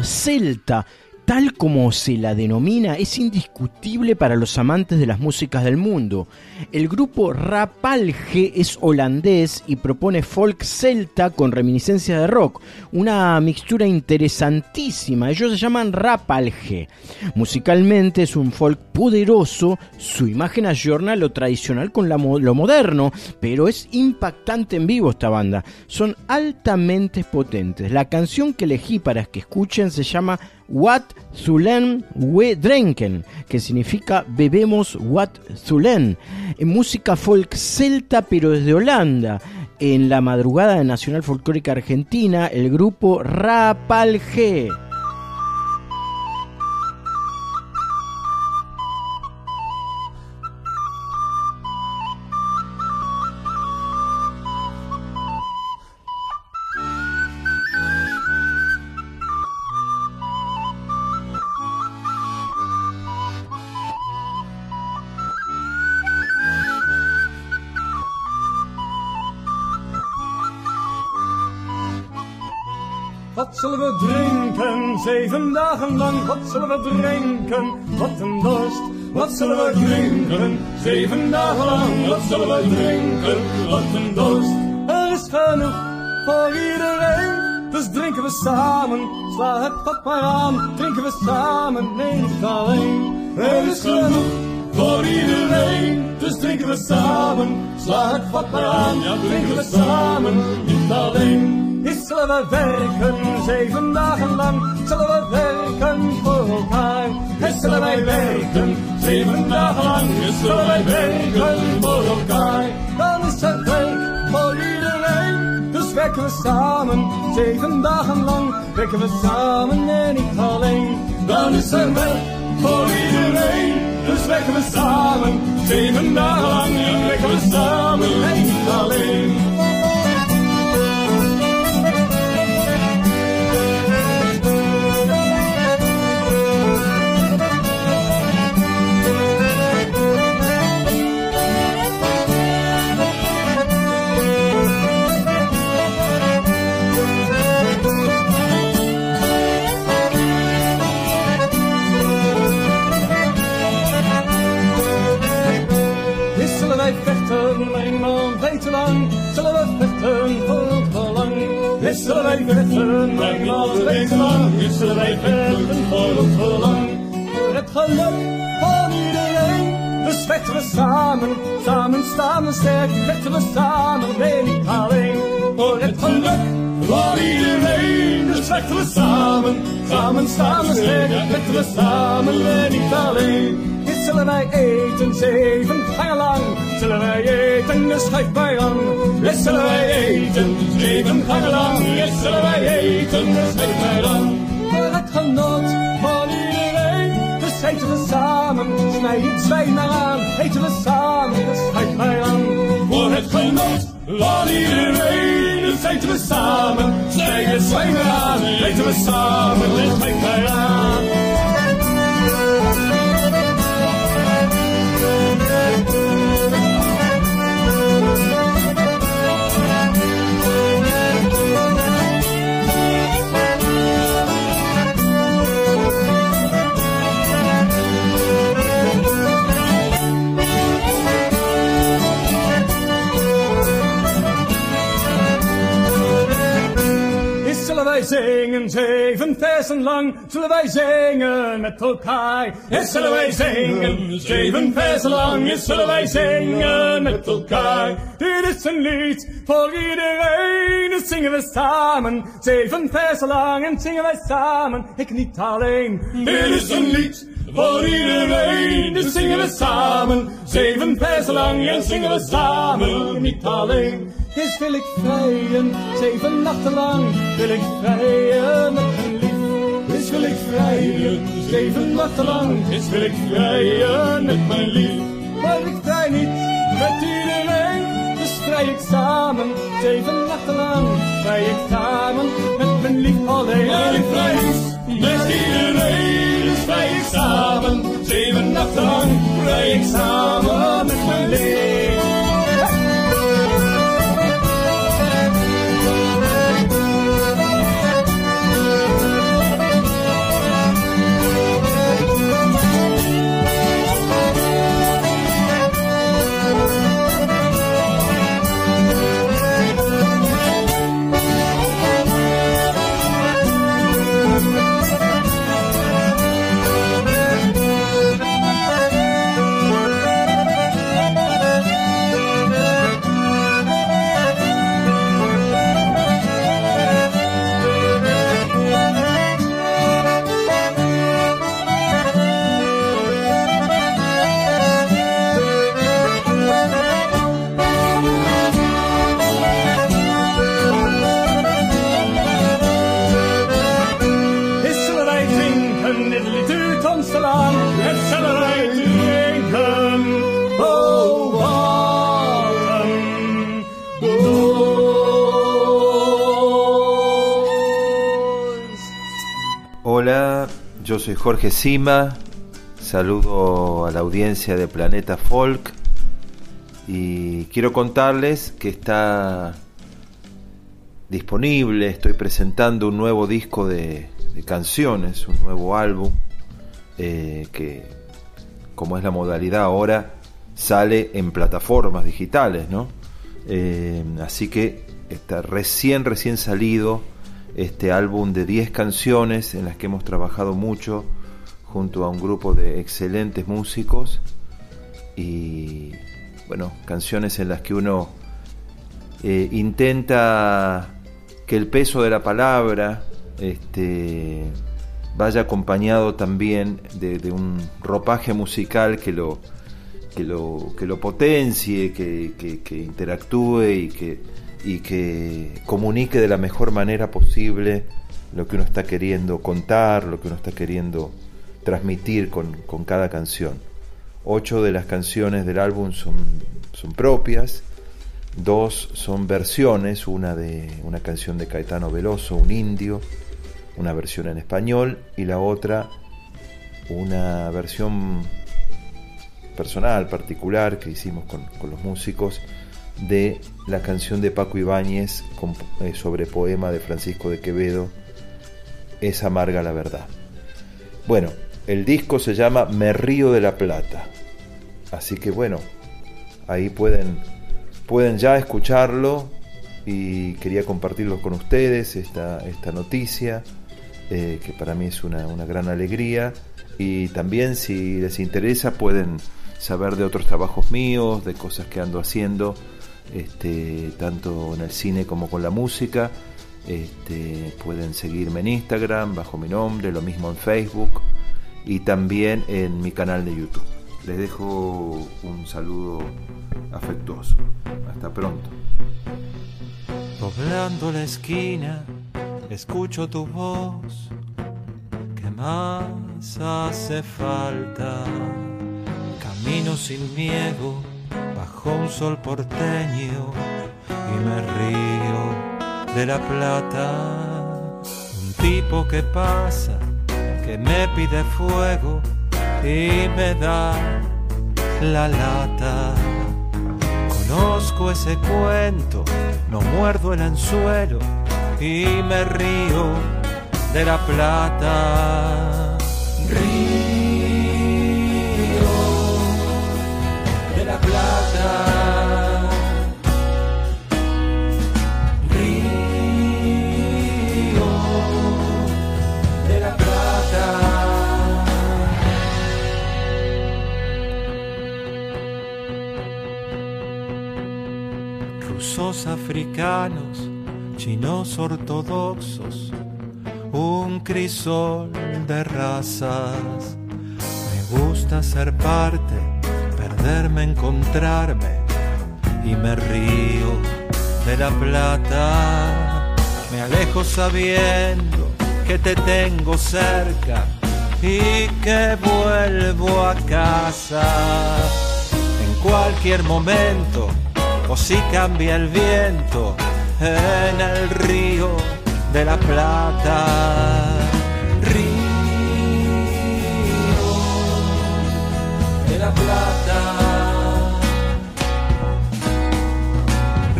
Celta, tal como se la denomina, es indiscutible para los amantes de las músicas del mundo. El grupo Rapalge es holandés y propone folk celta con reminiscencias de rock, una mixtura interesantísima. Ellos se llaman Rapalge. Musicalmente es un folk poderoso, su imagen ayorna lo tradicional con lo moderno, pero es impactante en vivo esta banda. Son altamente potentes. La canción que elegí para que escuchen se llama What Zulen We Drinken, que significa bebemos What Zulen. En música folk celta, pero desde Holanda. En la madrugada de Nacional Folclórica Argentina, el grupo Rapalge. Zeven dagen lang? Wat zullen we drinken, wat een dorst? Wat zullen we drinken, zeven dagen lang? Wat zullen we drinken, wat een dorst? Er is genoeg voor iedereen, dus drinken we samen. Sla het vat maar aan, drinken we samen, nee niet alleen. Er is genoeg voor iedereen, dus drinken we samen. Sla het vat maar aan, ja drinken we samen, niet alleen. Is zullen we werken zeven dagen lang, zullen we werken voor elkaar. Is zullen wij werken zeven dagen lang, is zullen wij werken voor elkaar. Dan is er werk voor iedereen, dus werken we samen zeven dagen lang. Werken we samen en niet alleen. Dan is er werk voor iedereen, dus werken we samen zeven dagen lang. En werken we samen en niet alleen. Wij vechten, eenmaal weten lang, is zullen wij vechten voor het belang. Voor het geluk van iedereen, dus vechten we samen, samen staan we sterk, vechten we samen, nee niet alleen. Voor het geluk van iedereen, dus vechten we samen, samen staan we sterk, vechten we samen, nee niet alleen. Is zullen wij eten, zeven ga lang. Zullen wij eten, Scheidbeiern, Lesserei eten, zeven gangelang, Lesserei eten, Scheidbeiern. Maar het genot van iedereen, dus eten we samen, snij iets wijn aan, eten we samen, Scheidbeiern. Voor het genot van iedereen, dus eten we samen, snij het wijn Let's we by Scheidbeiern. Wij zingen zeven versen lang, zullen wij zingen met elkaar. Is zullen wij zingen zeven versen lang, is zullen wij zingen met elkaar. Dit is een lied voor iedereen, dus zingen we samen. Zeven versen lang en zingen wij samen, ik niet alleen. Dit is een lied voor iedereen, dus zingen we samen. Zeven versen lang en zingen we samen, niet alleen. Dus wil ik vrijen, zeven nachten lang wil ik vrijen met mijn lief. Dus wil ik vrijen, zeven nachten lang, dus wil ik vrijen met mijn lief. Maar ik vrij niet met iedereen, dus vrij ik samen, zeven nachten lang. Vrij ik samen met mijn lief alleen. Maar ik vrij niet met iedereen, dus vrij ik samen, zeven nachten lang. Vrij ik samen met mijn lief. Soy Jorge Sima, saludo a la audiencia de Planeta Folk y quiero contarles que está disponible, estoy presentando un nuevo disco de, canciones, un nuevo álbum eh, que, como es la modalidad ahora, sale en plataformas digitales, ¿no? Eh, así que está recién, recién salido este álbum de 10 canciones en las que hemos trabajado mucho junto a un grupo de excelentes músicos. Y bueno, canciones en las que uno eh, intenta que el peso de la palabra este, vaya acompañado también de, un ropaje musical que lo, que lo, que lo potencie, que- que interactúe y que, y que comunique de la mejor manera posible lo que uno está queriendo contar, lo que uno está queriendo transmitir con, con cada canción. Ocho de las canciones del álbum son, son propias, dos son versiones, una de una canción de Caetano Veloso, un indio, una versión en español y la otra una versión personal, particular que hicimos con, con los músicos de la canción de Paco Ibáñez eh, sobre poema de Francisco de Quevedo, Es amarga la verdad. Bueno, el disco se llama Me Río de la Plata. Así que bueno, ahí pueden, pueden ya escucharlo y quería compartirlo con ustedes, esta, esta noticia, eh, que para mí es una, una gran alegría. Y también si les interesa pueden saber de otros trabajos míos, de cosas que ando haciendo, este, tanto en el cine como con la música. Este, pueden seguirme en Instagram bajo mi nombre, lo mismo en Facebook y también en mi canal de YouTube. Les dejo un saludo afectuoso. Hasta pronto. Doblando la esquina, escucho tu voz. ¿Qué más hace falta? Camino sin miedo, bajo un sol porteño y me río de la plata. Un tipo que pasa, que me pide fuego y me da la lata. Conozco ese cuento, no muerdo el anzuelo y me río de la plata. Africanos, chinos ortodoxos, un crisol de razas. Me gusta ser parte, perderme, encontrarme y me río de la plata. Me alejo sabiendo que te tengo cerca y que vuelvo a casa en cualquier momento o si cambia el viento en el río de la plata. Río de la plata.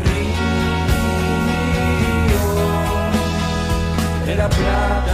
Río de la plata.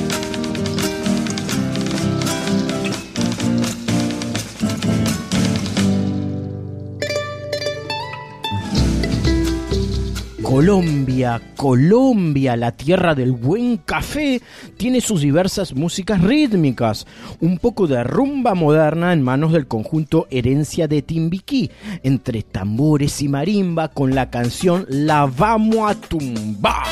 Colombia, Colombia, la tierra del buen café, tiene sus diversas músicas rítmicas, un poco de rumba moderna en manos del conjunto Herencia de Timbiquí, entre tambores y marimba con la canción La Vamos a Tumbar.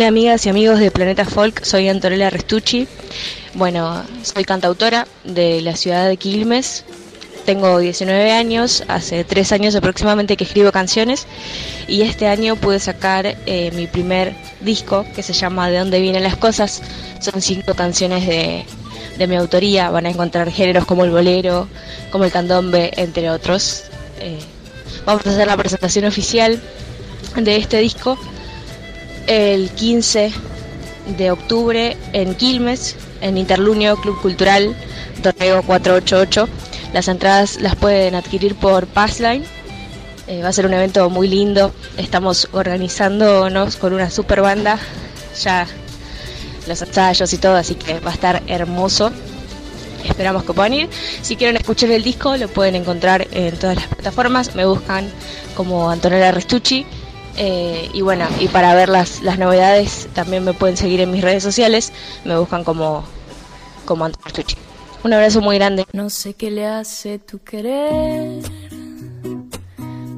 Hola amigas y amigos de Planeta Folk, soy Antonella Restucci. Bueno, soy cantautora de la ciudad de Quilmes. Tengo 19 años, hace 3 años aproximadamente que escribo canciones y este año pude sacar eh, mi primer disco que se llama De dónde vienen las cosas. Son cinco canciones de, de mi autoría, van a encontrar géneros como el bolero, como el candombe, entre otros. Eh, vamos a hacer la presentación oficial de este disco el 15 de octubre en Quilmes, en Interlunio Club Cultural, Torrego 488. Las entradas las pueden adquirir por Passline. Eh, va a ser un evento muy lindo. Estamos organizándonos con una super banda. Ya los ensayos y todo, así que va a estar hermoso. Esperamos que puedan ir. Si quieren escuchar el disco, lo pueden encontrar en todas las plataformas. Me buscan como Antonella Restucci. Eh, y bueno, y para ver las, las novedades también me pueden seguir en mis redes sociales. Me buscan como, como Restucci. Un abrazo muy grande. No sé qué le hace tu querer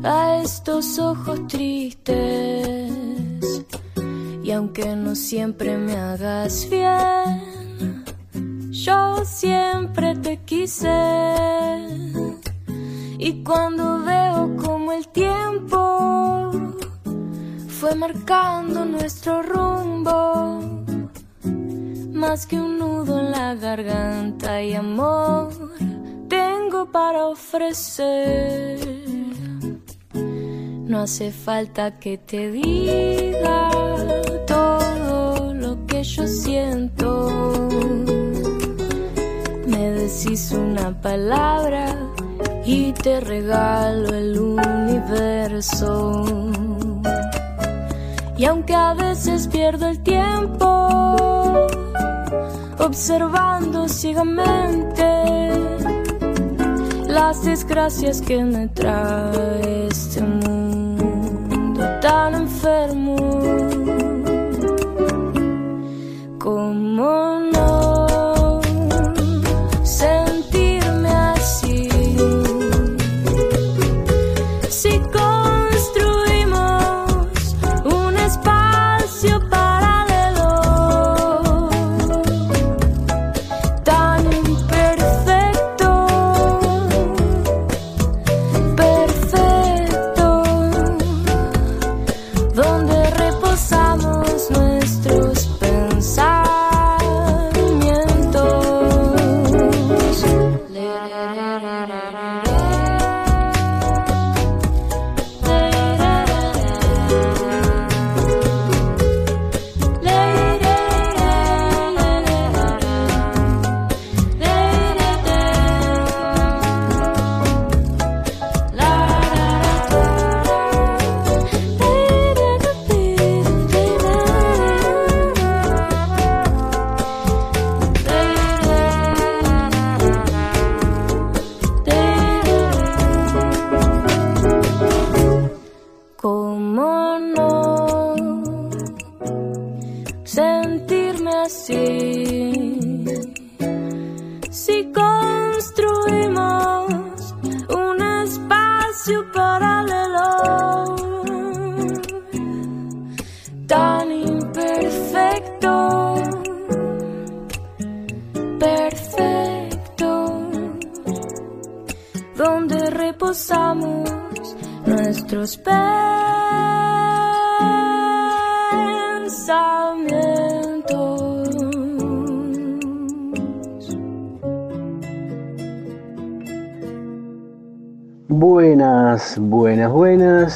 a estos ojos tristes. Y aunque no siempre me hagas bien, yo siempre te quise. Y cuando veo como el tiempo fue marcando nuestro rumbo, más que un nudo en la garganta y amor, tengo para ofrecer. No hace falta que te diga todo lo que yo siento. Me decís una palabra y te regalo el universo. Y aunque a veces pierdo el tiempo observando ciegamente las desgracias que me trae este mundo tan enfermo.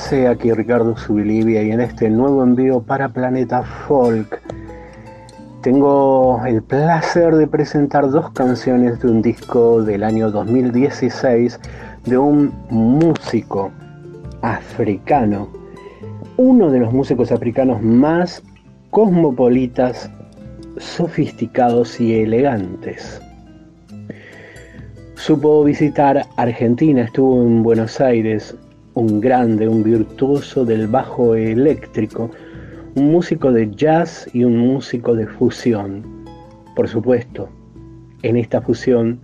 Aquí Ricardo Subilivia y en este nuevo envío para Planeta Folk tengo el placer de presentar dos canciones de un disco del año 2016 de un músico africano, uno de los músicos africanos más cosmopolitas, sofisticados y elegantes. Supo visitar Argentina, estuvo en Buenos Aires, un grande, un virtuoso del bajo eléctrico, un músico de jazz y un músico de fusión. Por supuesto, en esta fusión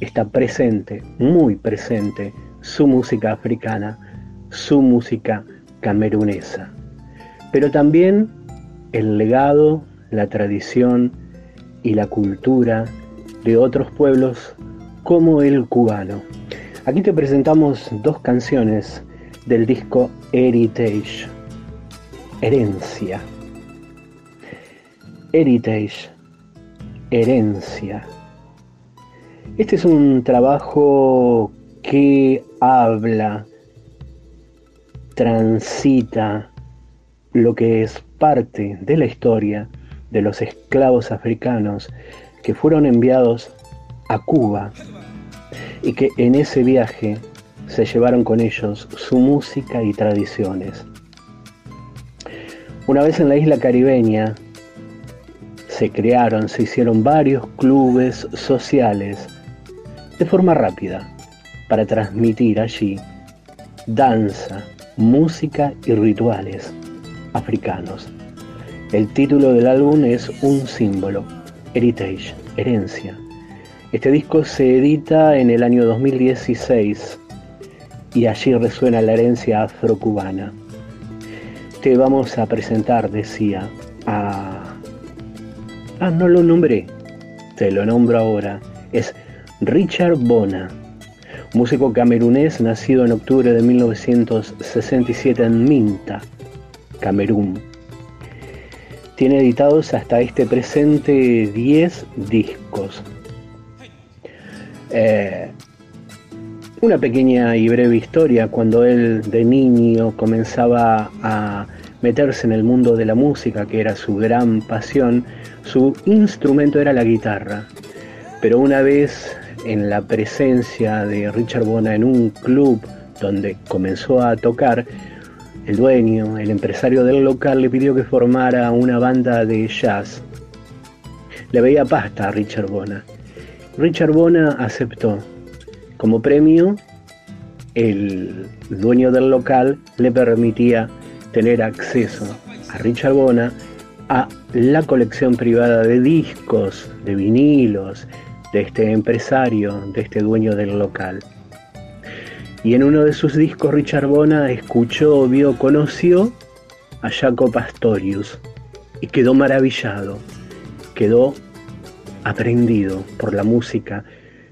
está presente, muy presente, su música africana, su música camerunesa. Pero también el legado, la tradición y la cultura de otros pueblos como el cubano. Aquí te presentamos dos canciones del disco Heritage, Herencia. Heritage, Herencia. Este es un trabajo que habla, transita lo que es parte de la historia de los esclavos africanos que fueron enviados a Cuba y que en ese viaje se llevaron con ellos su música y tradiciones. Una vez en la isla caribeña se crearon, se hicieron varios clubes sociales de forma rápida para transmitir allí danza, música y rituales africanos. El título del álbum es Un símbolo, Heritage, herencia. Este disco se edita en el año 2016 y allí resuena la herencia afrocubana. Te vamos a presentar, decía, a... Ah, no lo nombré, te lo nombro ahora. Es Richard Bona, músico camerunés nacido en octubre de 1967 en Minta, Camerún. Tiene editados hasta este presente 10 discos. Eh, una pequeña y breve historia, cuando él de niño comenzaba a meterse en el mundo de la música, que era su gran pasión, su instrumento era la guitarra. Pero una vez en la presencia de Richard Bona en un club donde comenzó a tocar, el dueño, el empresario del local, le pidió que formara una banda de jazz. Le veía pasta a Richard Bona. Richard Bona aceptó. Como premio, el dueño del local le permitía tener acceso a Richard Bona a la colección privada de discos, de vinilos, de este empresario, de este dueño del local. Y en uno de sus discos Richard Bona escuchó, vio, conoció a Jaco Pastorius y quedó maravillado, quedó aprendido por la música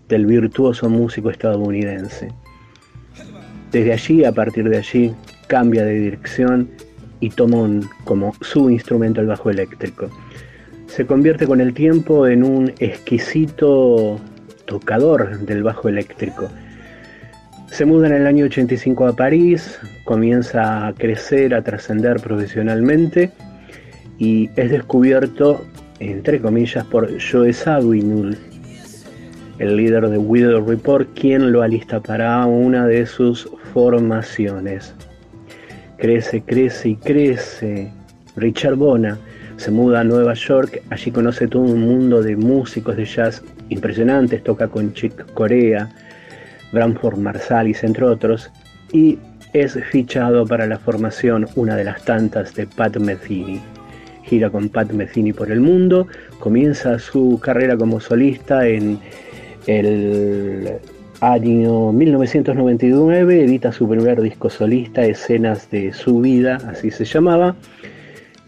del virtuoso músico estadounidense. Desde allí, a partir de allí, cambia de dirección y toma como su instrumento el bajo eléctrico. Se convierte con el tiempo en un exquisito tocador del bajo eléctrico. Se muda en el año 85 a París, comienza a crecer, a trascender profesionalmente y es descubierto, entre comillas, por Joe Zawinul, el líder de Widow Report, quien lo alista para una de sus formaciones. Crece, crece y crece. Richard Bona se muda a Nueva York, allí conoce todo un mundo de músicos de jazz impresionantes, toca con Chick Corea, Bramford Marsalis, entre otros, y es fichado para la formación, una de las tantas, de Pat Metheny. Gira con Pat Metheny por el mundo, comienza su carrera como solista en el año 1999, edita su primer disco solista, Escenas de su vida, así se llamaba,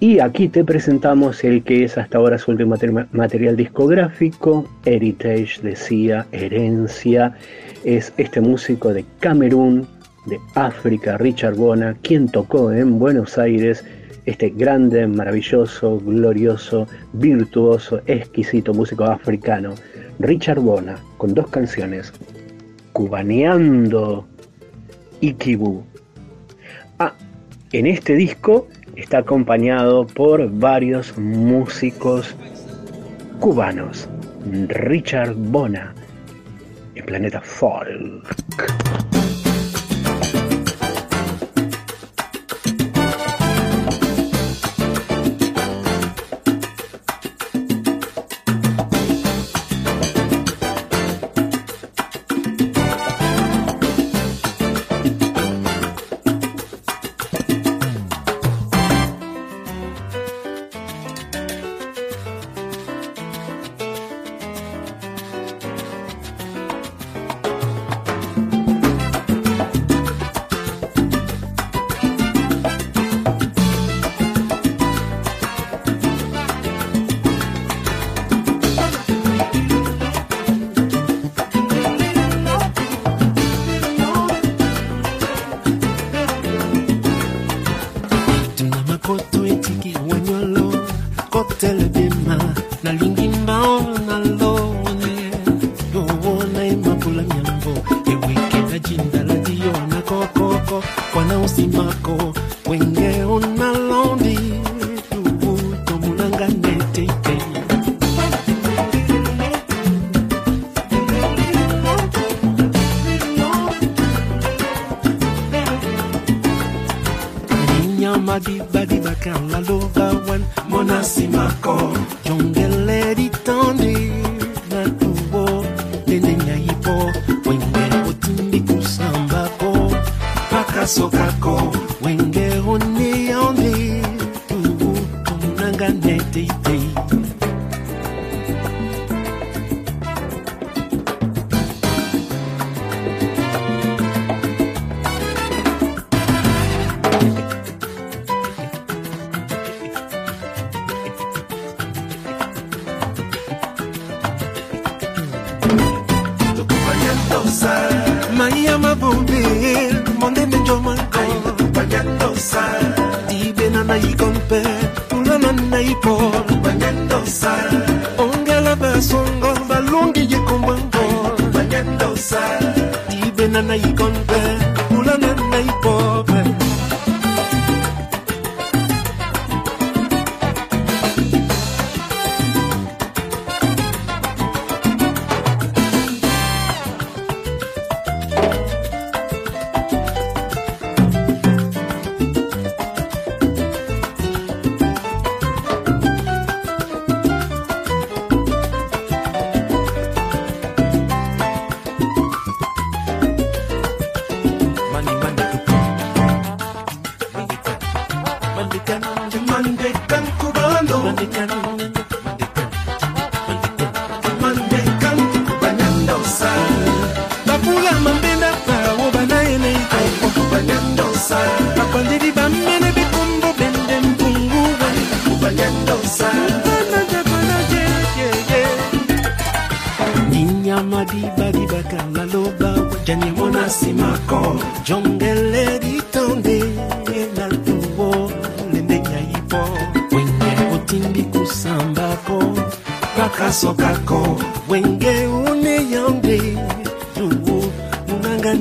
y aquí te presentamos el que es hasta ahora su último mater- material discográfico, Heritage, decía, herencia, es este músico de Camerún, de África, Richard Bona, quien tocó en Buenos Aires este grande, maravilloso, glorioso, virtuoso, exquisito músico africano, Richard Bona, con dos canciones, Cubaneando y Kibú. Ah, en este disco está acompañado por varios músicos cubanos. Richard Bona, en Planeta Folk.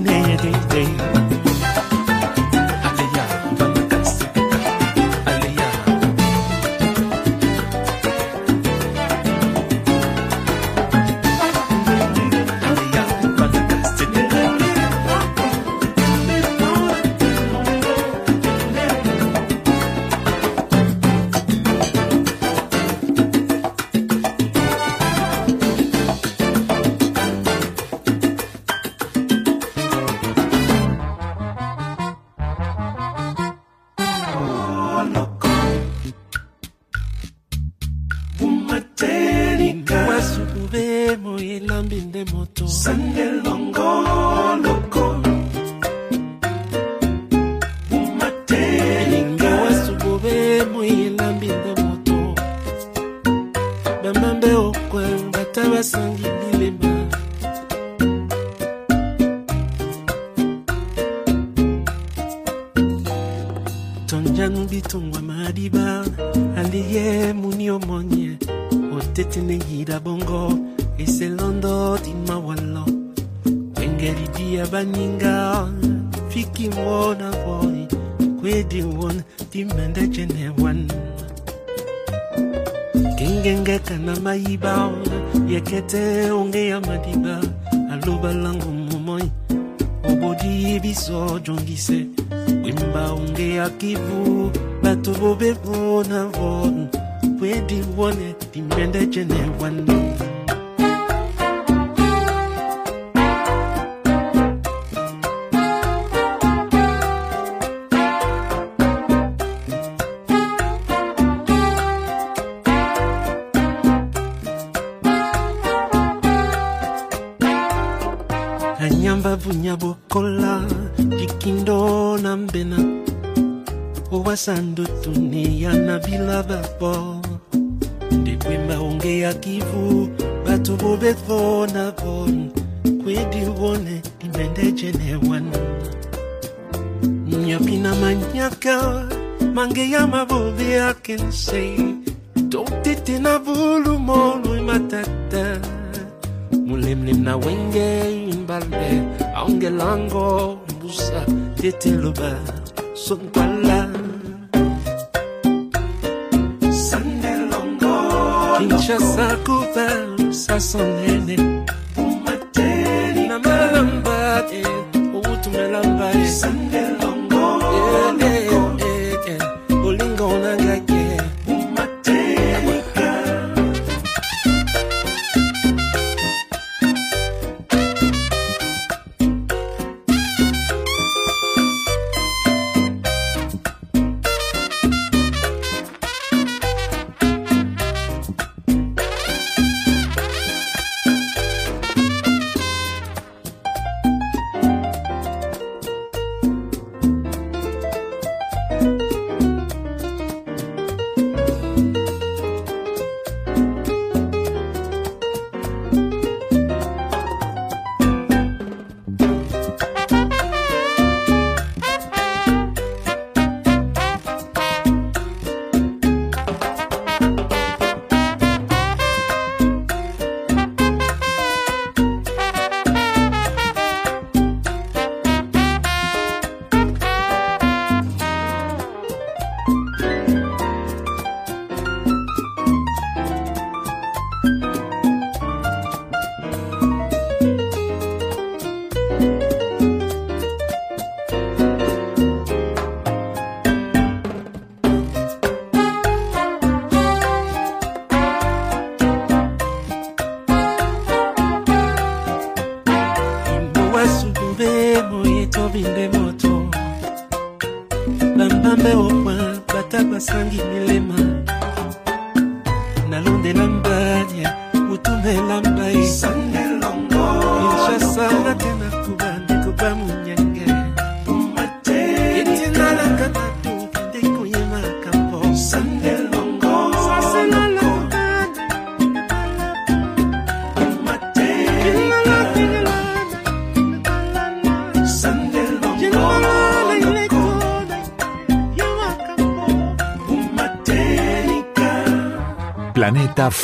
내게 돼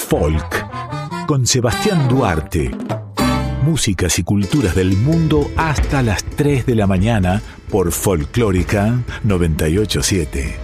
Folk con Sebastián Duarte. Músicas y culturas del mundo hasta las 3 de la mañana por Folclórica 987.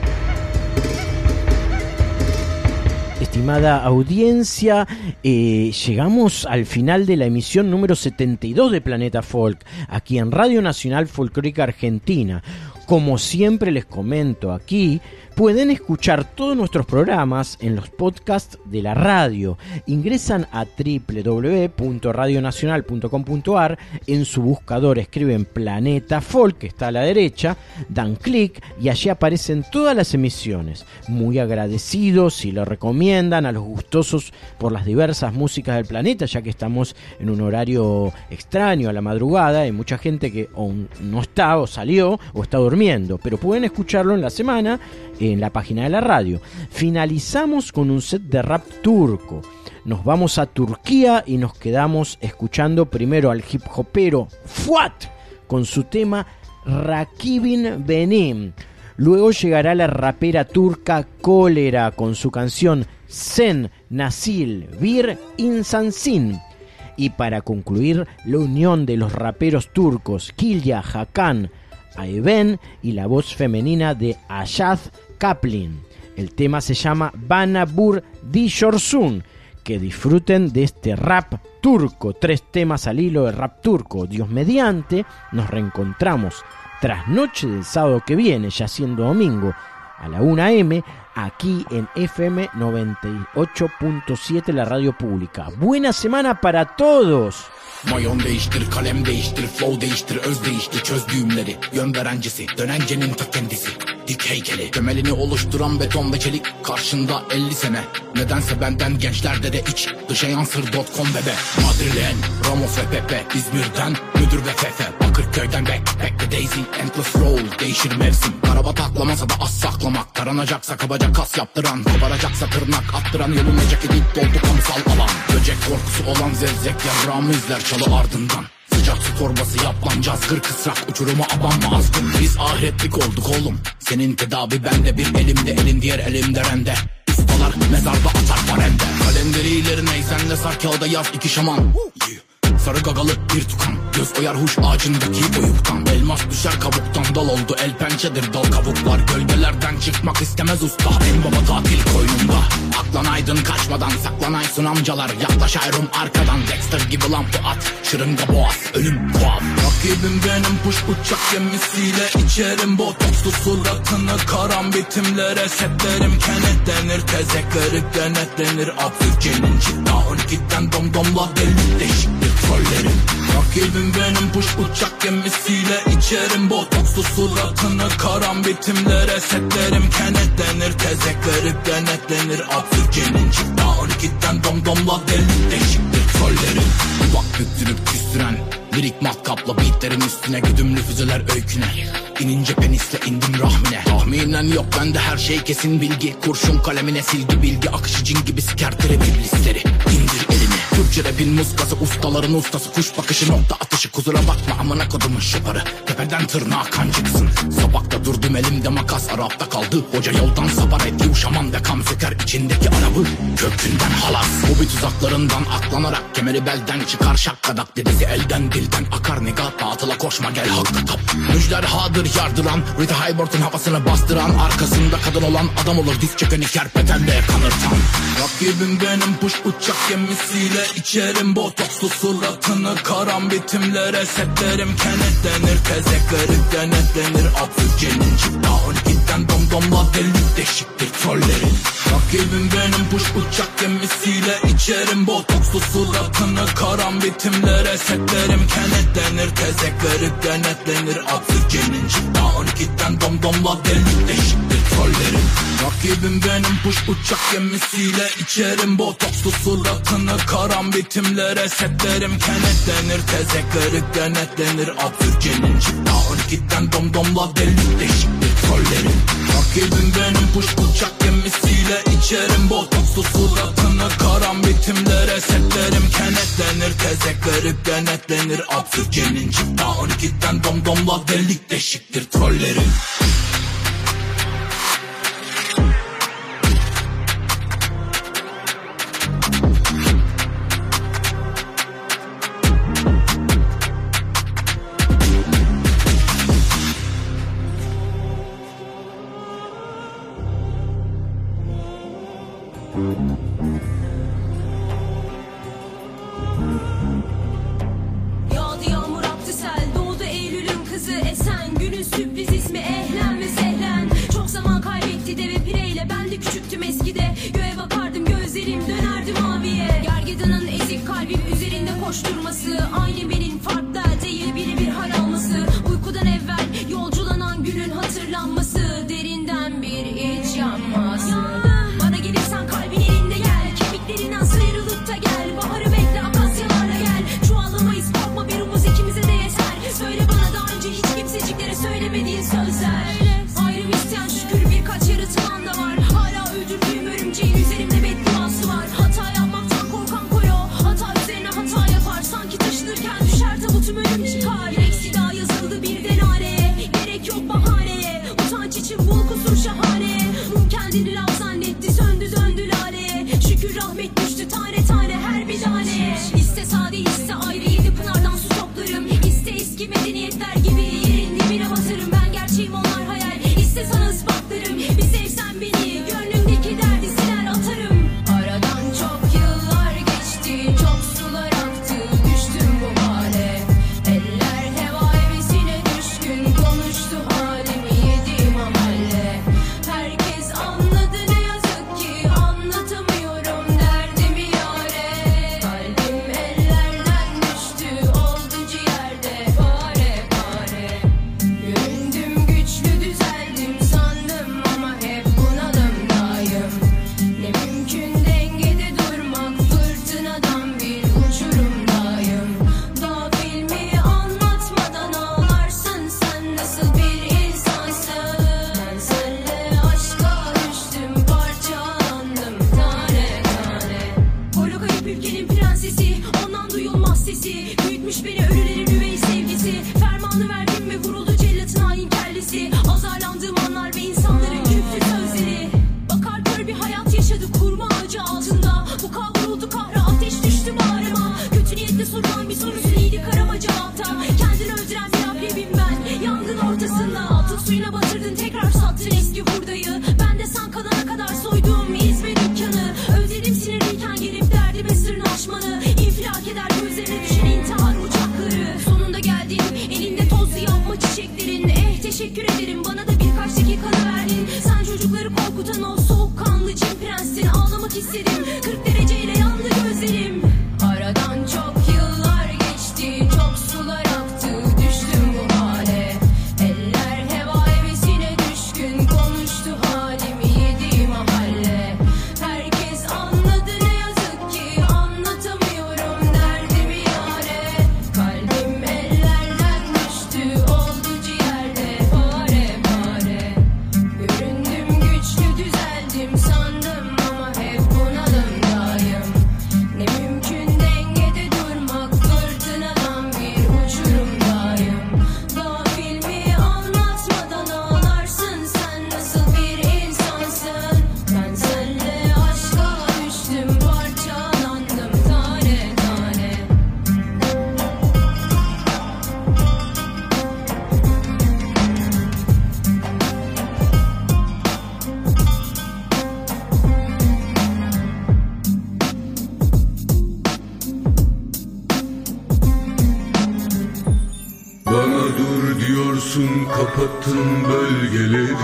Estimada audiencia, eh, llegamos al final de la emisión número 72 de Planeta Folk, aquí en Radio Nacional Folclórica Argentina. Como siempre les comento aquí, pueden escuchar todos nuestros programas en los podcasts de la radio. Ingresan a www.radionacional.com.ar, en su buscador escriben Planeta Folk, que está a la derecha, dan clic y allí aparecen todas las emisiones. Muy agradecidos si lo recomiendan a los gustosos por las diversas músicas del planeta, ya que estamos en un horario extraño a la madrugada, hay mucha gente que o no está o salió o está durmiendo, pero pueden escucharlo en la semana en la página de la radio. Finalizamos con un set de rap turco. Nos vamos a Turquía y nos quedamos escuchando primero al hip hopero Fuat con su tema Rakibin Benim. Luego llegará la rapera turca Cólera con su canción Sen Nasil Bir Insansin. Y para concluir, la unión de los raperos turcos Kilya Hakan, Ayben y la voz femenina de Ayaz Kaplin. El tema se llama Banabur Dijorsun. Que disfruten de este rap turco. Tres temas al hilo de rap turco. Dios mediante, nos reencontramos tras noche del sábado que viene, ya siendo domingo, a la 1 am, aquí en FM 98.7, la radio pública. Buena semana para todos. Mayon değiştir, kalem değiştir, flow değiştir, öz değiştir, çöz düğümleri. Yön verencesi, dönencenin ta kendisi. Dik heykeli, temelini oluşturan beton ve çelik. Karşında 50 sene, nedense benden gençlerde de iç. Dışa yansır.com bebe. Madrilen, Ramos ve Pepe İzmir'den. Müdür ve Fefe Bakırköy'den back, back the daisy Endless roll, değişir mevsim. Karabat aklamasa da az saklamak. Taranacaksa kabaca kas yaptıran. Koparacaksa tırnak attıran. Yolun ceketi doldu kamusal alan. Böcek korkusu olan zevzek yarrağımı izler çalı ardından Sıcak su torbası yaplanacağız. Kır kısrak uçuruma abanma azgın. Biz ahiretlik olduk oğlum. Senin tedavi bende bir elimde elin diğer elimde rende. Ustalar mezarda atar parende Kalenderi ileri neysen de sar kağıda yaz iki şaman. Sarı gagalı bir tukan Göz oyar huş ağacındaki oyuktan Elmas düşer kabuktan Dal oldu el pençedir dal kabuklar. Gölgelerden çıkmak istemez usta En baba tatil koynunda Aklanaydın kaçmadan Saklanaysın amcalar. Yaklaş ayrım arkadan Dexter gibi lampı at Şırınga boğaz Ölüm tuhaf Rakibim benim puş uçak gemisiyle içerim botokslu suratını karambitimlere setlerim. Kenetlenir tezekleri denetlenir Absürcenin cidda 12'den domdomla deli deşiktir trollerim Rakibim benim puş uçak gemisiyle içerim. Botokslu suratını karambitimlere setlerim. Kenetlenir tezekleri denetlenir. Absürcenin cidda 12'den domdomla deli deşiktir. Trollerim Bak büktürüp küstüren Lirik matkapla beatlerin üstüne güdümlü füzeler öyküne. İnince penisle indim rahmine. Tahminen yok bende her şey kesin. Bilgi Kurşun kalemine silgi bilgi Akışı cin gibi sikertirim iblisleri. İndir elini Türkçe rapin muskası ustaların ustası. Kuş bakışı nokta atışı. Kusura bakma amına kodumun şıparı. Tepeden tırnağa kan çıksın. Sabakta durdum elimde makas. Arapta kaldı hoca yoldan sapar etti Uşaman da kam söker içindeki arabı. Kökünden halas. Hobi tuzaklarından aklanarak Kemeri belden çıkar. Şakkadak Dedesi elden dilden akar. Negat Batıla koşma gel hakka tap. Müjderhadır yardıran Rita Hayworth'un havasını bastıran. Arkasında kadın olan adam olur. Diz çökeni kerpetenle kanırtan. Rakibim benim puş uçak gemisiyle ve içerim botokslu suratını Karan bitimlere setlerim. Kenetlenir Tezekleri denetlenir Abdülcelin çift daha giden domdomla delik deşiktir trollerin. Rakibim benim puş uçak gemisiyle içerim botokslu suratını Karambitimlere setlerim kenetlenir Tezekleri denetlenir Absürcenin cidda 12'den domdomla deli deşiktir trollerin Rakibim benim puş uçak gemisiyle içerim botokslu suratını Karambitimlere setlerim kenetlenir Tezekleri denetlenir Absürcenin cidda 12'den domdomla deli deşiktir trollerin Rakibim benim puş uçak gemisiyle Gece içerim bol tuzlu suratını Karan bitimlere setlerim. Kenetlenir Tezekler ip denetlenir. Absürgenin çıkta 12'den domdomla delik deşiktir trollerim. Diyorsun kapattın bölgeleri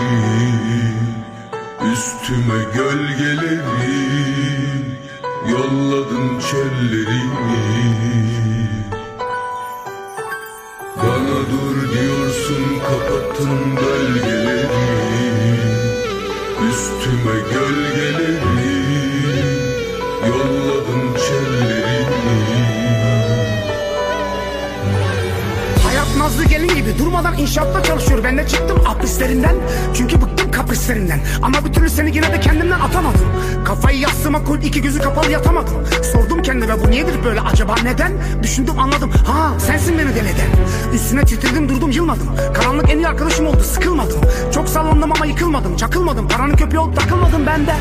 Düşündüm anladım. Ha sensin beni deli eden Üstüne titredim durdum yılmadım. Karanlık en iyi arkadaşım oldu sıkılmadım. Çok sallandım ama yıkılmadım çakılmadım. Paranın köpeği olup takılmadım bende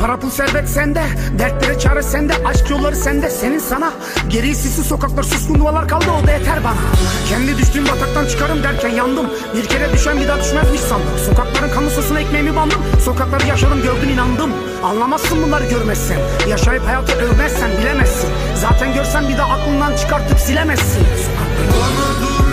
Para pul servet sende Dertlere çare sende Aşk yolları sende. Senin sana Geriye sisli sokaklar suskun duvarlar kaldı o da yeter bana. Kendi düştüğüm bataktan çıkarım derken yandım. Bir kere düşen bir daha düşmezmiş sandım. Sokakların kamu sosuna ekmeğimi bandım. Sokakları yaşadım gördüm inandım Anlamazsın bunları görmezsen. Yaşayıp hayatı övmezsen bilemezsin. Zaten görsen bir daha aklından çıkartıp silemezsin. Bana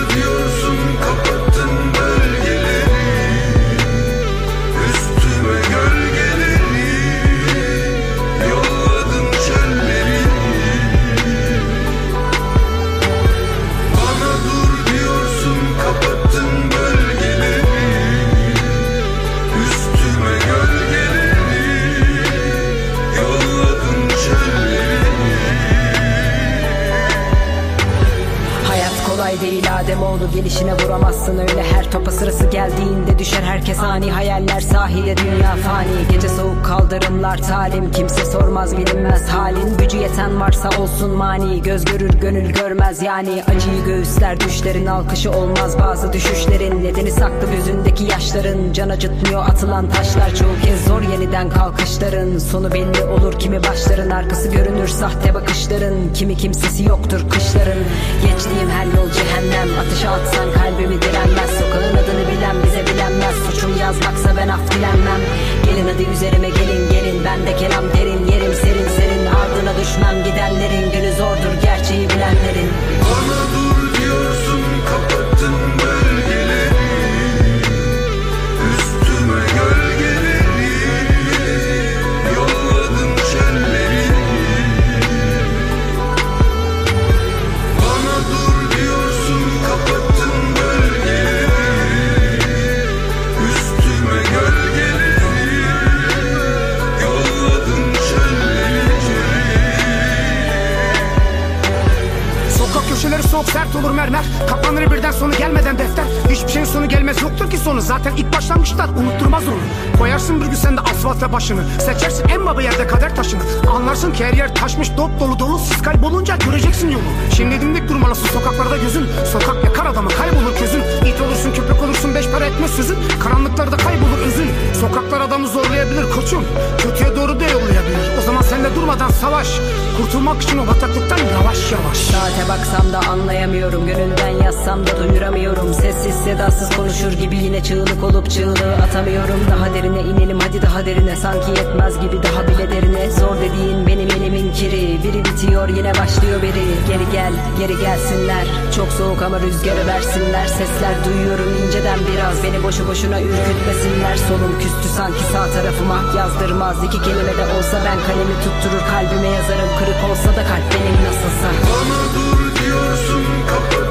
değil Ademoğlu gelişine vuramazsın öyle. Her topa sırası geldiğinde düşer herkes ani. Hayaller sahile dünya fani. Gece soğuk kaldırımlar talim. Kimse sormaz bilinmez halin. Gücü yeten varsa olsun mani. Göz görür gönül görmez yani. Acıyı göğüsler düşlerin alkışı olmaz. Bazı düşüşlerin nedeni saklı gözündeki yaşların. Can acıtmıyor atılan taşlar. Çoğu kez zor yeniden kalkışların. Sonu belli olur kimi başların. Arkası görünür sahte bakışların. Kimi kimsesi yoktur kışların. Geçtiğim her yol ateşe atsan kalbimi direnmez. Sokağın adını bilen bize bilenmez. Suçum yazmaksa ben af dilenmem. Gelin hadi üzerime gelin gelin. Bende kelam derin yerim serin serin. Ardına düşmem gidenlerin. Günü zordur gerçeği bilenlerin soğuk sert olur mermer. Katlanır birden sonu gelmeden defter Hiçbir şeyin sonu gelmez yoktur ki sonu. Zaten ilk başlangıçlar unutturmaz onu. Koyarsın bir gün sen de asfalta başını. Seçersin en baba yerde kader taşını. Anlarsın ki her yer taşmış dop dolu dolu. Siz kaybolunca göreceksin yolu. Şimdi dimdik durmalısın sokaklarda gözün Sokak yakar adamı kaybolur közün İt olursun köpek olursun beş para etmez sözün. Karanlıklarda kaybolur özün. Sokaklar adamı zorlayabilir koçum. Kötüye doğru da yollayabilir. O zaman sen de durmadan savaş. Kurtulmak için o bataklıktan yavaş yavaş. Saate baksam da anlayamıyorum. Gönülden yazsam da duyuramıyorum. Sessiz sedasız konuşur gibi yine çığlık olup çığlığı atamıyorum. Daha derine inelim hadi daha derine. Sanki yetmez gibi daha bile derine. Zor dediğin benim elimin kiri. Biri bitiyor yine başlıyor biri. Geri gel geri gelsinler. Çok soğuk ama rüzgarı versinler. Sesler duyuyorum inceden biraz. Beni boşu boşuna ürkütmesinler. Solum küstü sanki sağ tarafıma. Yazdırmaz. İki kelime de olsa Ben kalemi tutturur. Kalbime yazarım. Kırık olsa da kalp benim nasılsa. Bana dur diyorsun kapat